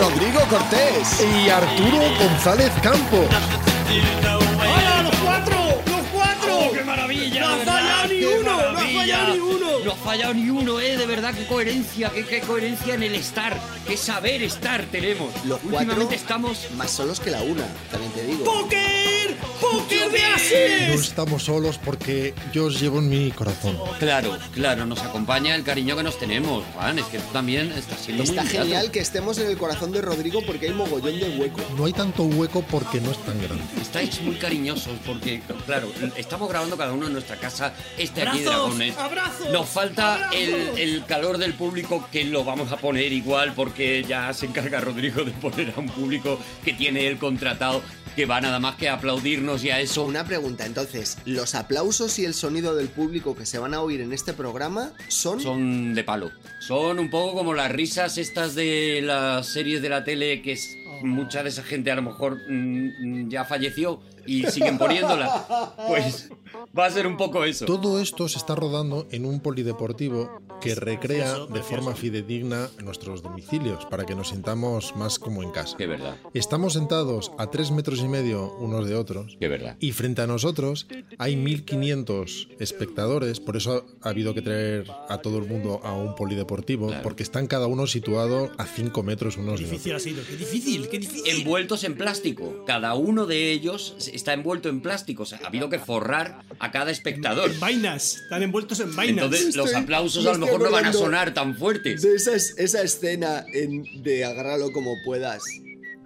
Rodrigo Cortés. Y Arturo González Campo. Fallado ni uno, eh, de verdad, qué coherencia, qué, qué coherencia en el estar, qué saber estar tenemos. Los cuatro Últimamente estamos más solos que la una, también te digo. ¡Póker! ¡Póker de No estamos solos porque yo os llevo en mi corazón. Claro, claro, nos acompaña el cariño que nos tenemos, Juan. Es que tú también estás siendo Está muy ingrato. genial que estemos en el corazón de Rodrigo porque hay mogollón de hueco. No hay tanto hueco porque no es tan grande. Estáis muy cariñosos porque, claro, estamos grabando cada uno en nuestra casa este aquí. Dragones. ¡Abrazos! Nos falta El, el calor del público que lo vamos a poner igual porque ya se encarga Rodrigo de poner a un público que tiene él contratado que va nada más que a aplaudirnos y a eso. Una pregunta, entonces, ¿los aplausos y el sonido del público que se van a oír en este programa son... Son de palo. Son un poco como las risas estas de las series de la tele que es, mucha de esa gente a lo mejor mm, mm, ya falleció y siguen poniéndola. Pues va a ser un poco eso. Todo esto se está rodando en un polideportivo que recrea de forma fidedigna nuestros domicilios para que nos sintamos más como en casa. Que verdad, Estamos sentados a tres metros y medio unos de otros que verdad. y frente a nosotros hay 1500 espectadores, por eso ha habido que traer a todo el mundo a un polideportivo, Claro. porque están cada uno situado a 5 metros unos de otros. Difícil ha sido, qué difícil, qué difícil. Envueltos en plástico. Cada uno de ellos está envuelto en plástico. O sea, ha habido que forrar a cada espectador. En vainas, están envueltos en vainas. Entonces los aplausos a lo mejor no van a sonar tan fuertes. De esa, es- esa escena en- de agárralo como puedas,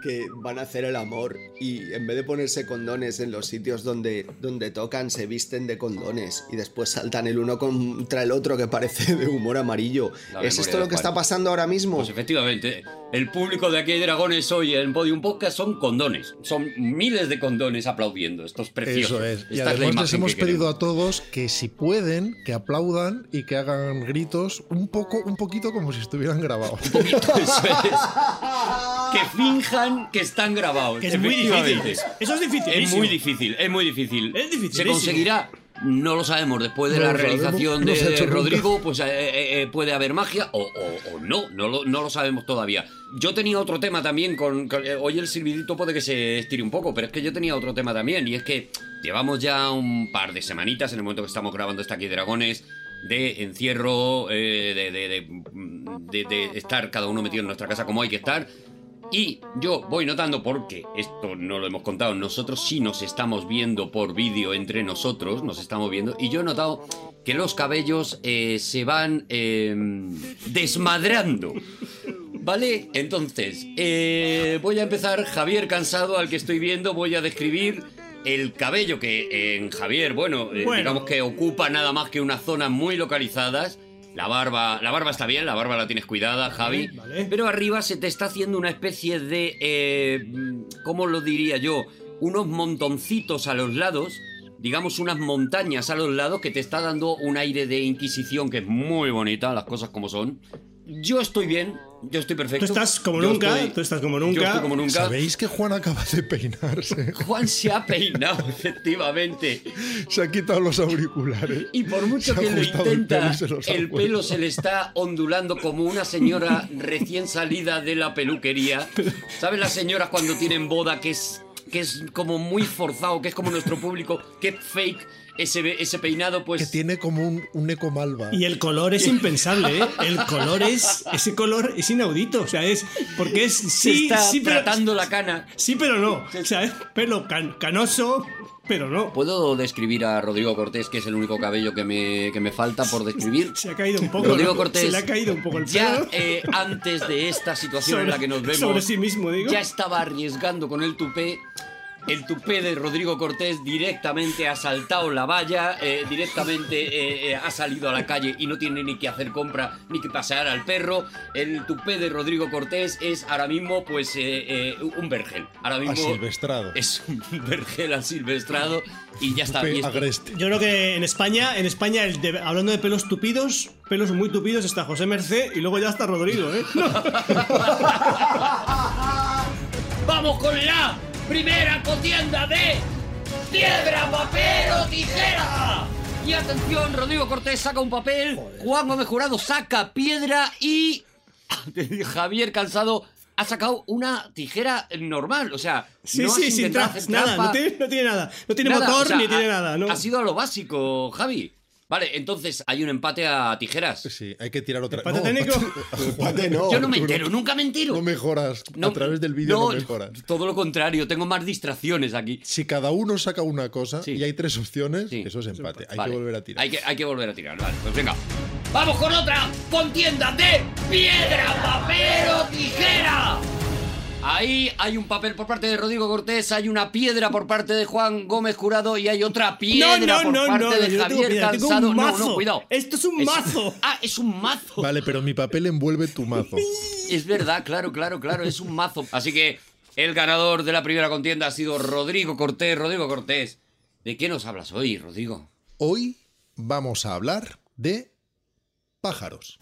que van a hacer el amor y en vez de ponerse condones en los sitios donde, donde tocan, se visten de condones y después saltan el uno contra el otro que parece de humor amarillo. La ¿Es esto lo que está pasando ahora mismo? Pues efectivamente, el público de aquí hay dragones hoy en Podium Podcast son condones. Son miles de condones aplaudiendo. Esto es precioso. Eso es. Esta Y además les imagen hemos que pedido a todos que si pueden, que aplaudan y que hagan gritos un poco, un poquito como si estuvieran grabados. Eso es. Que finjan que están grabados. Que es muy difícil. Eso es difícil. Es muy difícil, es muy difícil. Es ¿Se dificilísimo. conseguirá? No lo sabemos. Después de No la realización no de, se nunca. Rodrigo, pues eh, eh, eh, puede haber magia o, o- o no, no lo, no lo sabemos todavía. Yo tenía otro tema también con, con- eh, Hoy el silbidito puede que se estire un poco, pero es que yo tenía otro tema también. Y es que llevamos ya un par de semanitas en el momento que estamos grabando esta aquí de Dragones de encierro, de, de- de- de- de estar cada uno metido en nuestra casa como hay que estar. Y yo voy notando, porque esto no lo hemos contado, nosotros sí nos estamos viendo por vídeo entre nosotros, nos estamos viendo, y yo he notado que los cabellos eh, se van eh, desmadrando. ¿Vale? Entonces, eh, voy a empezar, Javier Cansado, al que estoy viendo, voy a describir el cabello que en Javier, bueno, eh, Bueno. digamos que ocupa nada más que unas zonas muy localizadas. La barba, la barba está bien, la barba la tienes cuidada, Javi. vale. Pero arriba se te está haciendo una especie de, eh, ¿cómo lo diría yo? Unos montoncitos a los lados, digamos unas montañas a los lados que te está dando un aire de inquisición que es muy bonita, las cosas como son. Yo estoy bien, yo estoy perfecto. Tú estás como Yo nunca, estoy- tú estás como Yo nunca. estoy como nunca. ¿Sabéis que Juan acaba de peinarse? Juan se ha peinado, efectivamente. Se ha quitado los auriculares. Y por mucho que lo el intenta, pelo se el pelo se le está ondulando como una señora recién salida de la peluquería. ¿Sabes las señoras cuando tienen boda que es, que es como muy forzado, que es como nuestro público, que es fake ese, ese peinado? Que Pues tiene como un, un eco malva. Y el color es impensable, ¿eh? El color es. Ese color es inaudito. O sea, es. Porque es. se Sí, está sí, pero. tratando la cana. Sí, pero no. O sea, es pelo can- canoso, pero no. ¿Puedo describir a Rodrigo Cortés, que es el único cabello que me, que me falta por describir? Se ha caído un poco. Rodrigo ¿no? Cortés. Se le ha caído un poco el Ya pelo. eh, antes de esta situación en la que nos vemos. sobre sí mismo, digo. Ya estaba arriesgando con el tupé. El tupé de Rodrigo Cortés directamente ha saltado la valla, eh, directamente eh, eh, ha salido a la calle y no tiene ni que hacer compra ni que pasear al perro. El tupé de Rodrigo Cortés es ahora mismo, pues, eh, eh, un vergel. Ahora mismo Asilvestrado. es un vergel asilvestrado y ya está. Y esto-. Yo creo que en España, en España, el de- hablando de pelos tupidos, pelos muy tupidos, está José Merced y luego ya está Rodrigo, ¿eh? ¡Vamos con la primera contienda de piedra, papel o tijera! Y atención, Rodrigo Cortés saca un papel, Juan Gómez Jurado saca piedra y Javier Cansado ha sacado una tijera normal, o sea, Sí, no sí, sin tra- nada, no tiene, no tiene nada. No tiene nada, motor o sea, ni tiene nada, ¿no? Ha sido a lo básico, Javi. Vale, entonces hay un empate a tijeras. Sí, hay que tirar otra. ¿Empate técnico? Empate no. Yo no me no- entero, nunca me entero. No mejoras. No, a través del vídeo no, no, mejoras. Todo lo contrario, tengo más distracciones aquí. Si cada uno saca una cosa Sí. y hay tres opciones, Sí. eso es empate. Hay Vale. que volver a tirar. Hay que, hay que volver a tirar, vale. Pues venga. ¡Vamos con otra contienda de piedra, papel o tijera! Ahí hay un papel por parte de Rodrigo Cortés, hay una piedra por parte de Juan Gómez Jurado y hay otra piedra No, no, por no, parte no, de Javier piedra, tengo un Cansado. No, no, cuidado. Esto es un mazo. Ah, es un mazo. Vale, pero mi papel envuelve tu mazo. Es verdad, claro, claro, claro, es un mazo. Así que el ganador de la primera contienda ha sido Rodrigo Cortés. Rodrigo Cortés, ¿de qué nos hablas hoy, Rodrigo? Hoy vamos a hablar de pájaros.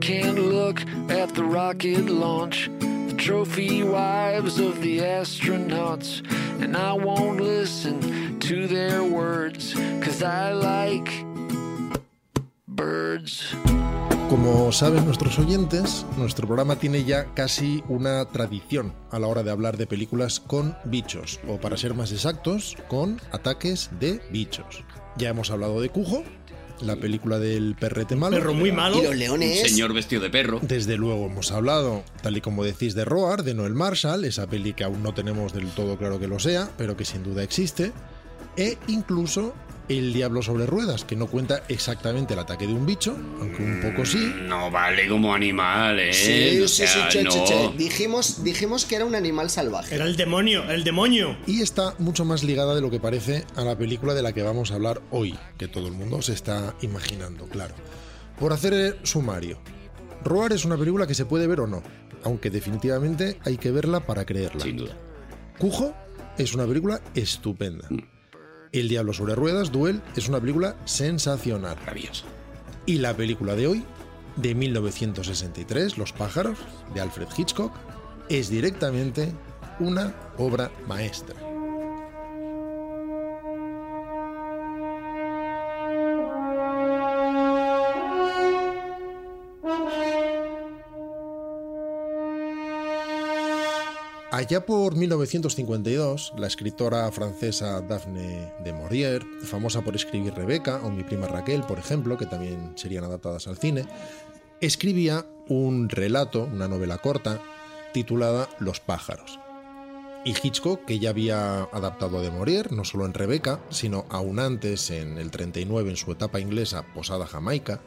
Can't look at the rocket launch, the trophy wives of the astronauts, and I won't listen to their words, cause I like birds. Como saben nuestros oyentes, nuestro programa tiene ya casi una tradición a la hora de hablar de películas con bichos, o para ser más exactos, con ataques de bichos. Ya hemos hablado de Cujo, la película del perrete malo. Perro muy malo. Y los leones. Señor vestido de perro. Desde luego hemos hablado, tal y como decís, de Roar, de Noel Marshall, esa peli que aún no tenemos del todo claro que lo sea, pero que sin duda existe, e incluso El Diablo sobre Ruedas, que no cuenta exactamente el ataque de un bicho, aunque un poco sí, No vale como animal, ¿eh? Sí, O sí, sí, sea, che, no. che, che. Dijimos, dijimos que era un animal salvaje. Era el demonio, el demonio. y está mucho más ligada de lo que parece a la película de la que vamos a hablar hoy, que todo el mundo se está imaginando, claro. Por hacer el sumario, Roar es una película que se puede ver o no, aunque definitivamente hay que verla para creerla. Sin duda. Cujo es una película estupenda. El Diablo sobre Ruedas, Duel, es una película sensacional. Maravilloso. Y la película de hoy, de 1963, Los pájaros, de Alfred Hitchcock, es directamente una obra maestra. Allá por 1952, la escritora francesa Daphne de Maurier, famosa por escribir Rebeca o Mi prima Raquel, por ejemplo, que también serían adaptadas al cine, escribía un relato, una novela corta, titulada Los pájaros. Y Hitchcock, que ya había adaptado a de Maurier, no solo en Rebeca, sino aún antes, en el 39, en su etapa inglesa Posada Jamaica,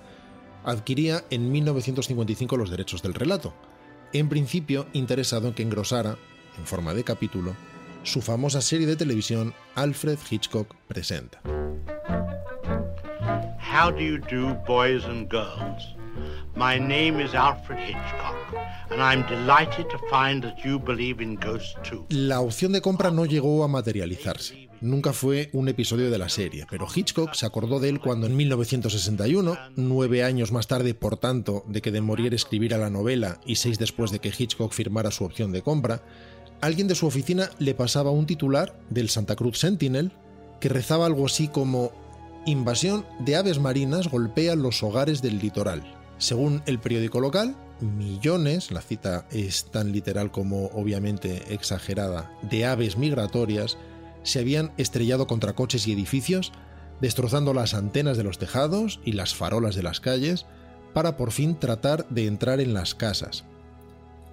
adquiría en 1955 los derechos del relato, en principio interesado en que engrosara, en forma de capítulo, su famosa serie de televisión Alfred Hitchcock Presenta. How do you do, boys and girls? My name is Alfred Hitchcock, and I'm delighted to find that you believe in ghosts too. La opción de compra no llegó a materializarse. Nunca fue un episodio de la serie, pero Hitchcock se acordó de él cuando en 1961, nueve años más tarde, por tanto, de que de Maurier escribiera la novela y seis después de que Hitchcock firmara su opción de compra, alguien de su oficina le pasaba un titular del Santa Cruz Sentinel que rezaba algo así como Invasión de aves marinas golpean los hogares del litoral. Según el periódico local, millones, la cita es tan literal como obviamente exagerada, de aves migratorias se habían estrellado contra coches y edificios, destrozando las antenas de los tejados y las farolas de las calles, para por fin tratar de entrar en las casas.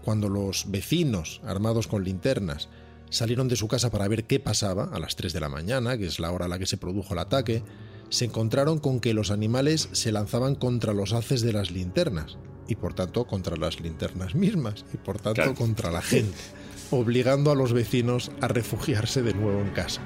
Cuando los vecinos, armados con linternas, salieron de su casa para ver qué pasaba, a las 3 de la mañana, que es la hora a la que se produjo el ataque, se encontraron con que los animales se lanzaban contra los haces de las linternas y por tanto contra las linternas mismas y por tanto Claro. contra la gente, obligando a los vecinos a refugiarse de nuevo en casa.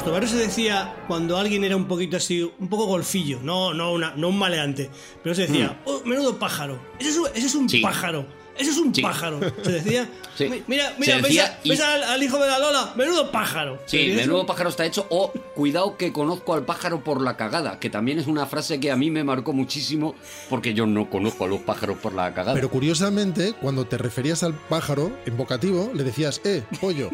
Vuestro barrio se decía cuando alguien era un poquito así, un poco golfillo, no, no, una- no un maleante, pero se decía, oh, menudo pájaro, ese es un, ese es un. Sí. pájaro, ese es un Sí. pájaro. Se decía, Sí. "Mi- mira, mira, ¿ves, decía a- y- ves al, al hijo de la Lola? Menudo pájaro. Sí, menudo pájaro está hecho. O cuidado que conozco al pájaro por la cagada, que también es una frase que a mí me marcó muchísimo porque yo no conozco a los pájaros por la cagada. Pero curiosamente, cuando te referías al pájaro en vocativo, le decías, eh, pollo.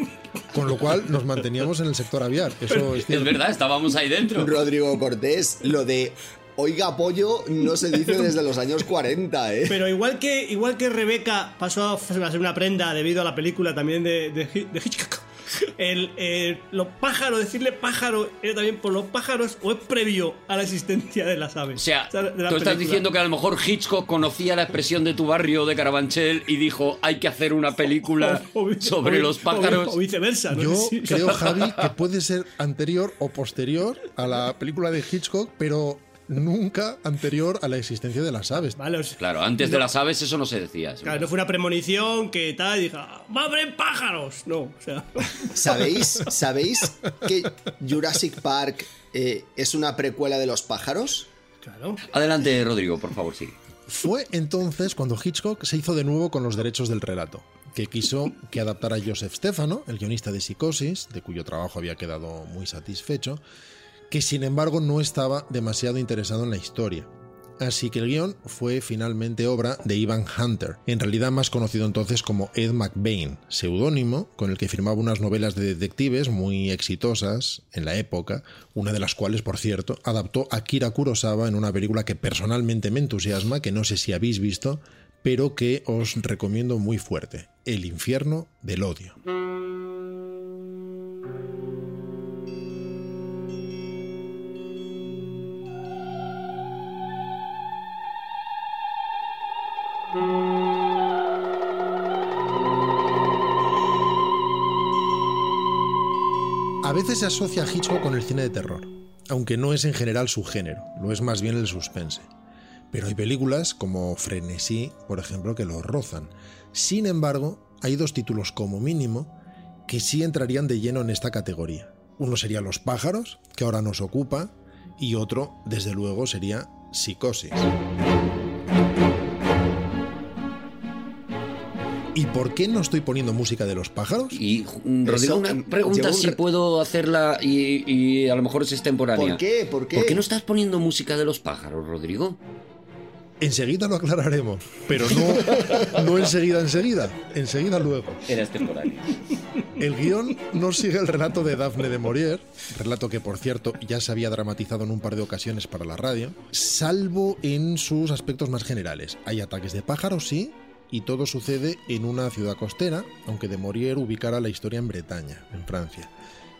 Con lo cual nos manteníamos en el sector aviar. Eso es es verdad, estábamos ahí dentro. Rodrigo Cortés, lo de oiga pollo no se dice desde los años 40, ¿eh? Pero igual que, igual que Rebeca pasó a ser una prenda debido a la película también de, de, Hi- de Hitchcock, el, el- los pájaros, decirle pájaro, era también por los pájaros o es previo a la existencia de las aves. O sea, tú estás diciendo que a lo mejor Hitchcock conocía la expresión de tu barrio de Carabanchel y dijo, hay que hacer una película O- o vi- sobre los pájaros. O, viceversa, ¿no? Yo creo, Javi, que puede ser anterior o posterior a la película de Hitchcock, pero nunca anterior a la existencia de las aves. Vale, o sea, Claro, antes de las aves eso no se decía. Claro, no fue una premonición que tal, y dije, ¡va a haber pájaros! No, o sea. ¿Sabéis, ¿Sabéis que Jurassic Park eh, es una precuela de los pájaros? Claro. Adelante, Rodrigo, por favor, sí. Fue entonces cuando Hitchcock se hizo de nuevo con los derechos del relato, que quiso que adaptara Joseph Stefano, el guionista de Psicosis, de cuyo trabajo había quedado muy satisfecho, que sin embargo no estaba demasiado interesado en la historia. Así que el guion fue finalmente obra de Ivan Hunter, en realidad más conocido entonces como Ed McBain, seudónimo con el que firmaba unas novelas de detectives muy exitosas en la época, una de las cuales, por cierto, adaptó Akira Kurosawa en una película que personalmente me entusiasma, que no sé si habéis visto, pero que os recomiendo muy fuerte, El infierno del odio. A veces se asocia a Hitchcock con el cine de terror, aunque no es en general su género, lo es más bien el suspense. Pero hay películas como Frenesí, por ejemplo, que lo rozan. Sin embargo, hay dos títulos como mínimo que sí entrarían de lleno en esta categoría. Uno sería Los pájaros, que ahora nos ocupa, y otro, desde luego, sería Psicosis. ¿Y por qué no estoy poniendo música de los pájaros? Y mm, Rodrigo, una mm, pregunta un si puedo hacerla y, y a lo mejor es extemporánea. ¿Por qué? ¿Por qué? ¿Por qué no estás poniendo música de los pájaros, Rodrigo? Enseguida lo aclararemos, pero no, no enseguida, enseguida, enseguida luego. Era extemporánea. El guion no sigue el relato de Daphne de Maurier, relato que por cierto ya se había dramatizado en un par de ocasiones para la radio, salvo en sus aspectos más generales. Hay ataques de pájaros, sí, y todo sucede en una ciudad costera, aunque de Maurier ubicara la historia en Bretaña, en Francia,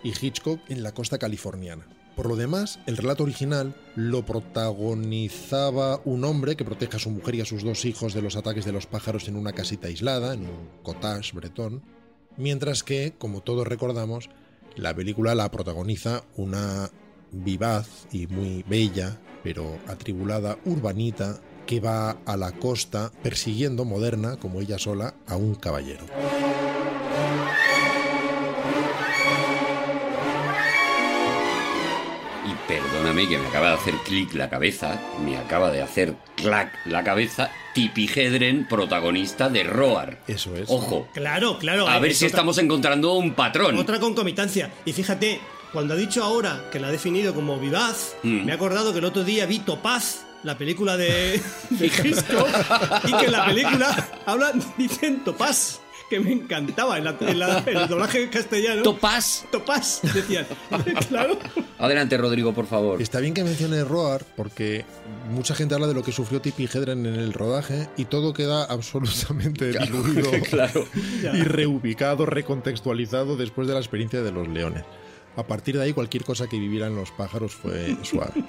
y Hitchcock en la costa californiana. Por lo demás, el relato original lo protagonizaba un hombre que protege a su mujer y a sus dos hijos de los ataques de los pájaros en una casita aislada, en un cottage bretón, mientras que, como todos recordamos, la película la protagoniza una vivaz y muy bella, pero atribulada urbanita que va a la costa persiguiendo moderna, como ella sola, a un caballero. Y perdóname que me acaba de hacer clic la cabeza, me acaba de hacer clac la cabeza, Tippi Hedren, protagonista de Roar. Eso es. Ojo, Claro, claro. a ver si otra- estamos encontrando un patrón. Otra concomitancia. Y fíjate, cuando ha dicho ahora que la ha definido como vivaz, Mm. me he acordado que el otro día vi Topaz, la película de, de Hitchcock, y que en la película hablan, dicen Topaz, que me encantaba en, la- en la- en el doblaje castellano. Topaz. Topaz, decían. claro. Adelante, Rodrigo, por favor. Está bien que mencione Roar porque mucha gente habla de lo que sufrió Tippi Hedren en el rodaje y todo queda absolutamente diluido claro. y reubicado, recontextualizado después de la experiencia de los leones. A partir de ahí cualquier cosa que vivieran los pájaros fue suave.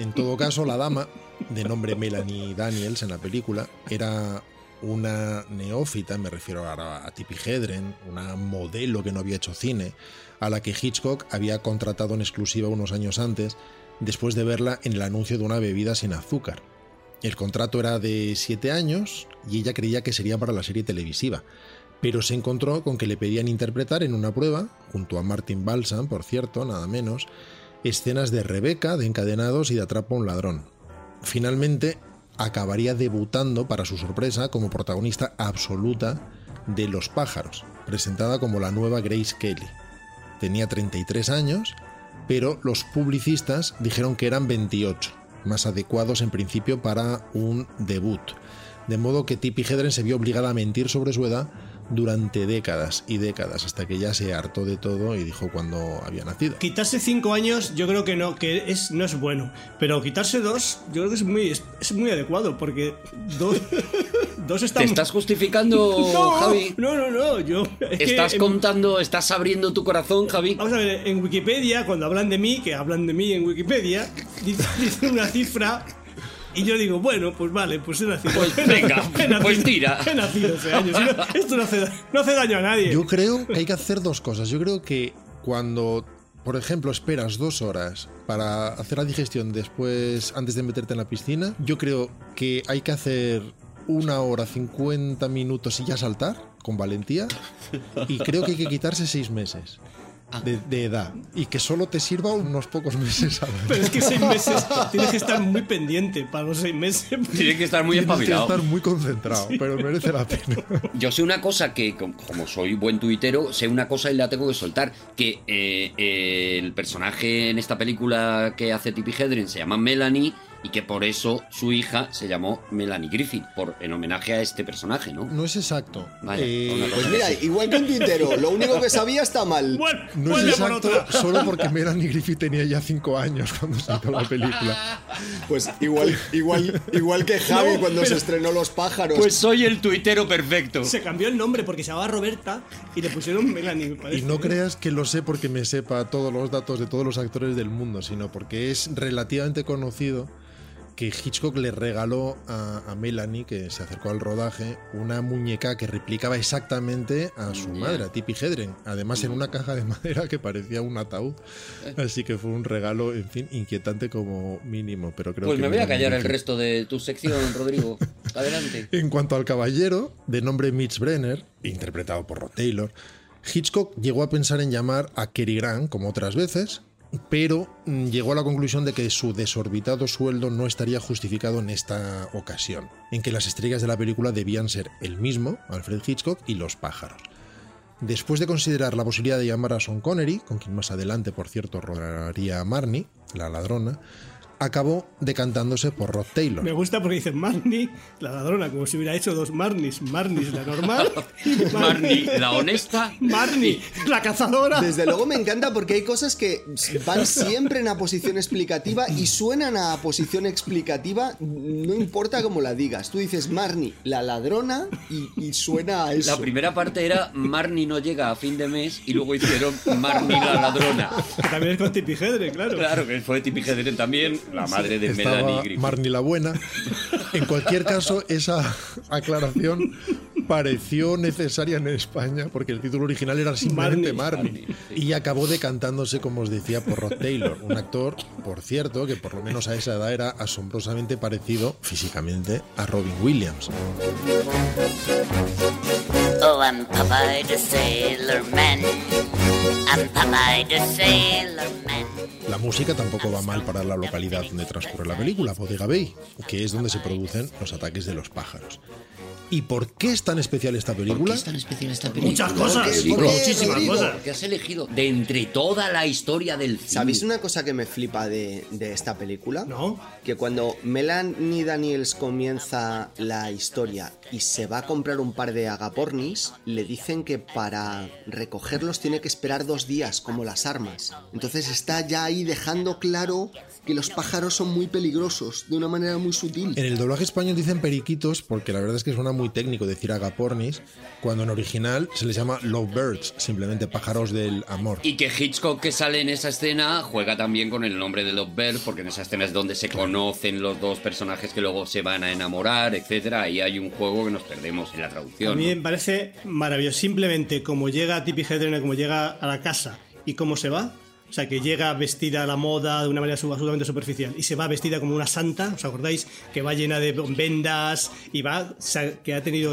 En todo caso, la dama, de nombre Melanie Daniels en la película, era una neófita, me refiero ahora a Tippi Hedren, una modelo que no había hecho cine, a la que Hitchcock había contratado en exclusiva unos años antes, después de verla en el anuncio de una bebida sin azúcar. El contrato era de siete años y ella creía que sería para la serie televisiva, pero se encontró con que le pedían interpretar en una prueba, junto a Martin Balsam, por cierto, nada menos, escenas de Rebeca, de Encadenados y de Atrapa a un ladrón. Finalmente, acabaría debutando, para su sorpresa, como protagonista absoluta de Los pájaros, presentada como la nueva Grace Kelly. Tenía 33 años, pero los publicistas dijeron que eran 28, más adecuados en principio para un debut. De modo que Tippi Hedren se vio obligada a mentir sobre su edad durante décadas y décadas, hasta que ya se hartó de todo y dijo cuando había nacido. Quitarse cinco años, yo creo que no, que es, no es bueno. Pero quitarse dos, yo creo que es muy, es, es muy adecuado, porque dos, dos están. ¿Te estás justificando, no, Javi? No, no, no. Yo, es que ¿Estás en- contando, estás abriendo tu corazón, Javi? Vamos a ver, en Wikipedia, cuando hablan de mí, que hablan de mí en Wikipedia, dice- dicen una cifra. Y yo digo, bueno, pues vale, pues he nacido. Pues venga, He nacido- pues tira. He nacido hace años. esto no hace, no hace daño a nadie. Yo creo que hay que hacer dos cosas. Yo creo que cuando, por ejemplo, esperas dos horas para hacer la digestión después, antes de meterte en la piscina, yo creo que hay que hacer una hora, 50 minutos y ya saltar con valentía. Y creo que hay que quitarse seis meses. De, de edad y que solo te sirva unos pocos meses al año. Pero es que seis meses tienes que estar muy pendiente para los seis meses. Tiene que estar muy Tienes que espabilado. estar muy concentrado, pero merece la pena. Yo sé una cosa que, com- como soy buen tuitero, sé una cosa y la tengo que soltar. Que eh, eh, el personaje en esta película que hace Tippi Hedren se llama Melanie y que por eso su hija se llamó Melanie Griffith, por, en homenaje a este personaje, ¿no? No es exacto. Vaya, Eh, Pues mira, igual que un tuitero, lo único que sabía está mal. Bueno, No es exacto, solo porque Melanie Griffith tenía ya cinco años cuando se hizo la película. Pues igual, igual, igual que Javi No, cuando se pero- estrenó Los pájaros. Pues soy el tuitero perfecto. Se cambió el nombre porque se llamaba Roberta y le pusieron Melanie. Y no creas que lo sé porque me sepa todos los datos de todos los actores del mundo, sino porque es relativamente conocido que Hitchcock le regaló a, a Melanie, que se acercó al rodaje, una muñeca que replicaba exactamente a su madre, a Tippi Hedren. Además, en una caja de madera que parecía un ataúd. Así que fue un regalo, en fin, inquietante como mínimo. Pero creo Pues que me voy a callar el resto de tu sección, Rodrigo. Adelante. En cuanto al caballero, de nombre Mitch Brenner, interpretado por Rod Taylor, Hitchcock llegó a pensar en llamar a Cary Grant, como otras veces, pero mm, llegó a la conclusión de que su desorbitado sueldo no estaría justificado en esta ocasión, en que las estrellas de la película debían ser el mismo, Alfred Hitchcock, y los pájaros. Después de considerar la posibilidad de llamar a Sean Connery, con quien más adelante, por cierto, rodaría a Marnie, la ladrona, acabó decantándose por Rod Taylor. Me gusta porque dicen Marnie, la ladrona, como si hubiera hecho dos Marnies. Marnies, la normal. Marnie, la honesta. Marnie, la cazadora. Desde luego me encanta porque hay cosas que van siempre en la posición explicativa y suenan a posición explicativa, no importa cómo la digas. Tú dices Marnie, la ladrona, y, y suena a eso. La primera parte era Marnie no llega a fin de mes y luego hicieron Marnie la ladrona. Que también es con Tippi Hedren, claro. Claro que fue Tippi Hedren también, la madre de Melanie Griffith. La buena. En cualquier caso, esa aclaración pareció necesaria en España porque el título original era simplemente Marnie. Marnie. Y acabó decantándose, como os decía, por Rod Taylor, un actor, por cierto, que por lo menos a esa edad era asombrosamente parecido físicamente a Robin Williams. Oh, I'm Popeye the Sailor Man. I'm Popeye the Sailor Man. La música tampoco va mal para la localidad donde transcurre la película, Bodega Bay, que es donde se producen los ataques de los pájaros. ¿Y por qué es tan especial esta ¿Por película? qué es tan especial esta película? Muchas cosas, ¿Por qué? sí, ¿Por qué, muchísimas cosas. que has elegido de entre toda la historia del cine. ¿Sabéis una cosa que me flipa de, de esta película? No. Que cuando Melanie Daniels comienza la historia y se va a comprar un par de agapornis, le dicen que para recogerlos tiene que esperar dos días, como las armas. Entonces está ya ahí dejando claro que los pájaros son muy peligrosos, de una manera muy sutil. En el doblaje español dicen periquitos porque la verdad es que suena muy técnico decir agapornis, cuando en original se les llama lovebirds, simplemente pájaros del amor. Y que Hitchcock que sale en esa escena juega también con el nombre de Lovebird, porque en esa escena es donde se conocen los dos personajes que luego se van a enamorar, etcétera. Ahí hay un juego que nos perdemos en la A traducción. mí ¿no? me parece maravilloso. Simplemente como llega Tippi Hedren, como llega a la casa y cómo se va. O sea, que llega vestida a la moda de una manera absolutamente superficial y se va vestida como una santa, ¿os acordáis? Que va llena de vendas y va, que ha tenido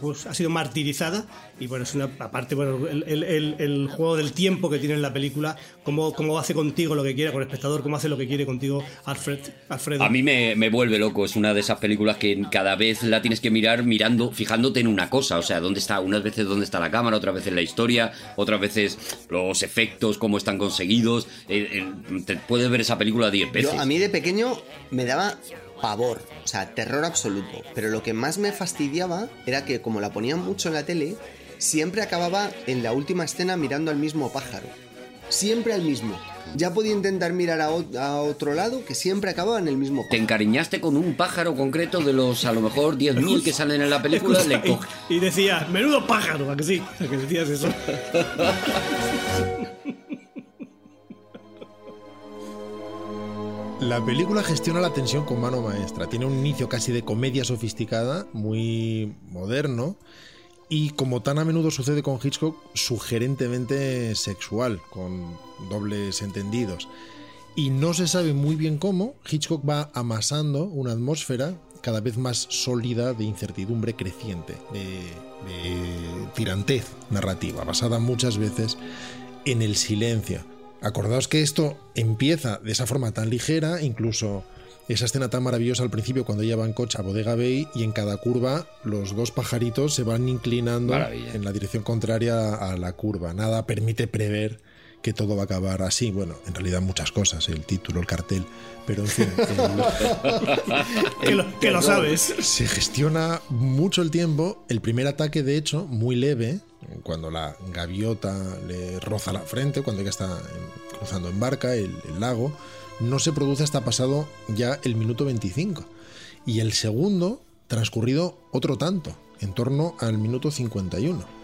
pues, ha sido martirizada y bueno, es una aparte, el, juego del tiempo que tiene en la película, cómo, cómo hace contigo lo que quiere con el espectador, cómo hace lo que quiere contigo Alfred, Alfredo. A mí me, me vuelve loco, es una de esas películas que cada vez la tienes que mirar mirando, fijándote en una cosa, o sea, dónde está, unas veces dónde está la cámara, otras veces la historia, otras veces los efectos, cómo están conseguidos, eh, eh, te puedes ver esa película 10 veces. Yo, a mí de pequeño me daba pavor, o sea, terror absoluto. Pero lo que más me fastidiaba era que como la ponían mucho en la tele, siempre acababa en la última escena mirando al mismo pájaro. Siempre al mismo. Ya podía intentar mirar a, o- a otro lado, que siempre acababa en el mismo Te pájaro. encariñaste con un pájaro concreto de los a lo mejor 10.000 que salen en la película, le y, y decía, menudo pájaro, ¿a que sí? ¿A que decías eso? La película gestiona la tensión con mano maestra. Tiene un inicio casi de comedia sofisticada, muy moderno, y como tan a menudo sucede con Hitchcock, sugerentemente sexual, con dobles entendidos. Y no se sabe muy bien cómo, Hitchcock va amasando una atmósfera cada vez más sólida de incertidumbre creciente, de, de tirantez narrativa, basada muchas veces en el silencio. Acordaos que esto empieza de esa forma tan ligera, incluso esa escena tan maravillosa al principio cuando ella va en coche a Bodega Bay y en cada curva los dos pajaritos se van inclinando Maravilla. en la dirección contraria a la curva. Nada permite prever que todo va a acabar así. Bueno, en realidad muchas cosas, el título, el cartel, pero en fin. el- que, lo, que lo sabes. se gestiona mucho el tiempo. El primer ataque, de hecho, muy leve, cuando la gaviota le roza la frente, cuando ella está cruzando en barca el, el lago, no se produce hasta pasado ya el minuto 25. Y el segundo, transcurrido otro tanto, en torno al minuto 51.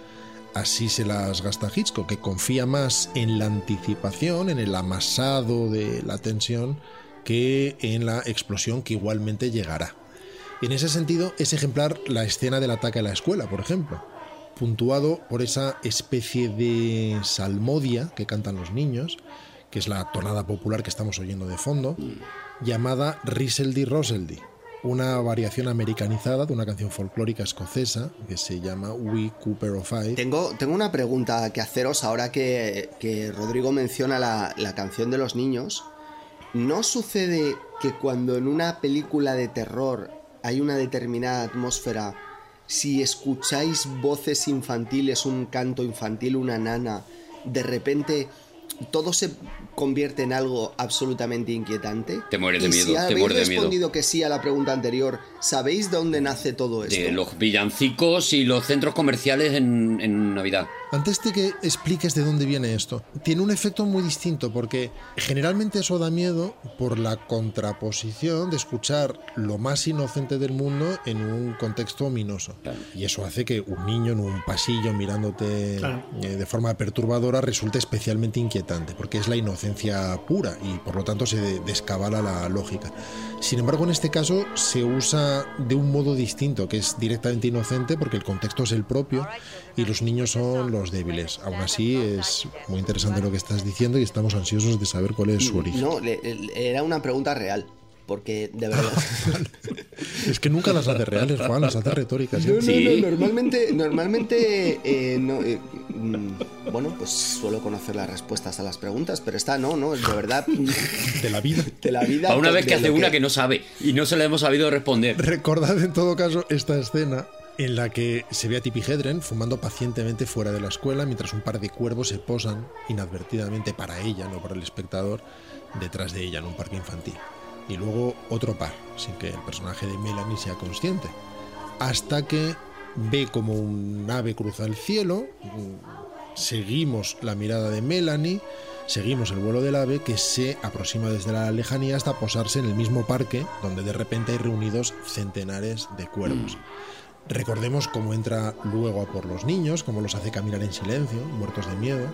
Así se las gasta Hitchcock, que confía más en la anticipación, en el amasado de la tensión, que en la explosión que igualmente llegará. En ese sentido es ejemplar la escena del ataque a la escuela, por ejemplo, puntuado por esa especie de salmodia que cantan los niños, que es la tonada popular que estamos oyendo de fondo, llamada Riseldy Roseldy, una variación americanizada de una canción folclórica escocesa que se llama We Cooper of I. Tengo, tengo una pregunta que haceros ahora que, que Rodrigo menciona la, la canción de los niños. ¿No sucede que cuando en una película de terror hay una determinada atmósfera, si escucháis voces infantiles, un canto infantil, una nana, de repente todo se convierte en algo absolutamente inquietante? Te mueres de miedo, si te habéis mueres de miedo. respondido que sí a la pregunta anterior, ¿sabéis de dónde nace todo esto? de los villancicos y los centros comerciales en, en Navidad. Antes de que expliques de dónde viene esto, tiene un efecto muy distinto porque generalmente eso da miedo por la contraposición de escuchar lo más inocente del mundo en un contexto ominoso. Y eso hace que un niño en un pasillo mirándote Claro. eh, de forma perturbadora resulte especialmente inquietante porque es la inocencia pura y por lo tanto se de- descabala la lógica. Sin embargo, en este caso se usa de un modo distinto, que es directamente inocente porque el contexto es el propio y los niños son los débiles. Aún así, es muy interesante lo que estás diciendo y estamos ansiosos de saber cuál es su origen. No, le- le- era una pregunta real. Porque de verdad. Es que nunca las hace reales, Juan, las hace retóricas. ¿eh? No, no, Sí. no, normalmente, normalmente eh, no, eh, mm, bueno, pues suelo conocer las respuestas a las preguntas, pero esta no, no, de verdad, De la vida. de la vida. Para una vez que hace una que no sabe y no se la hemos sabido responder. Recordad en todo caso esta escena en la que se ve a Tippi Hedren fumando pacientemente fuera de la escuela mientras un par de cuervos se posan inadvertidamente para ella, no para el espectador, detrás de ella en un parque infantil. Y luego otro par, sin que el personaje de Melanie sea consciente. Hasta que ve como un ave cruza el cielo, mm, seguimos la mirada de Melanie, seguimos el vuelo del ave que se aproxima desde la lejanía hasta posarse en el mismo parque donde de repente hay reunidos centenares de cuervos. Recordemos cómo entra luego a por los niños, cómo los hace caminar en silencio, muertos de miedo,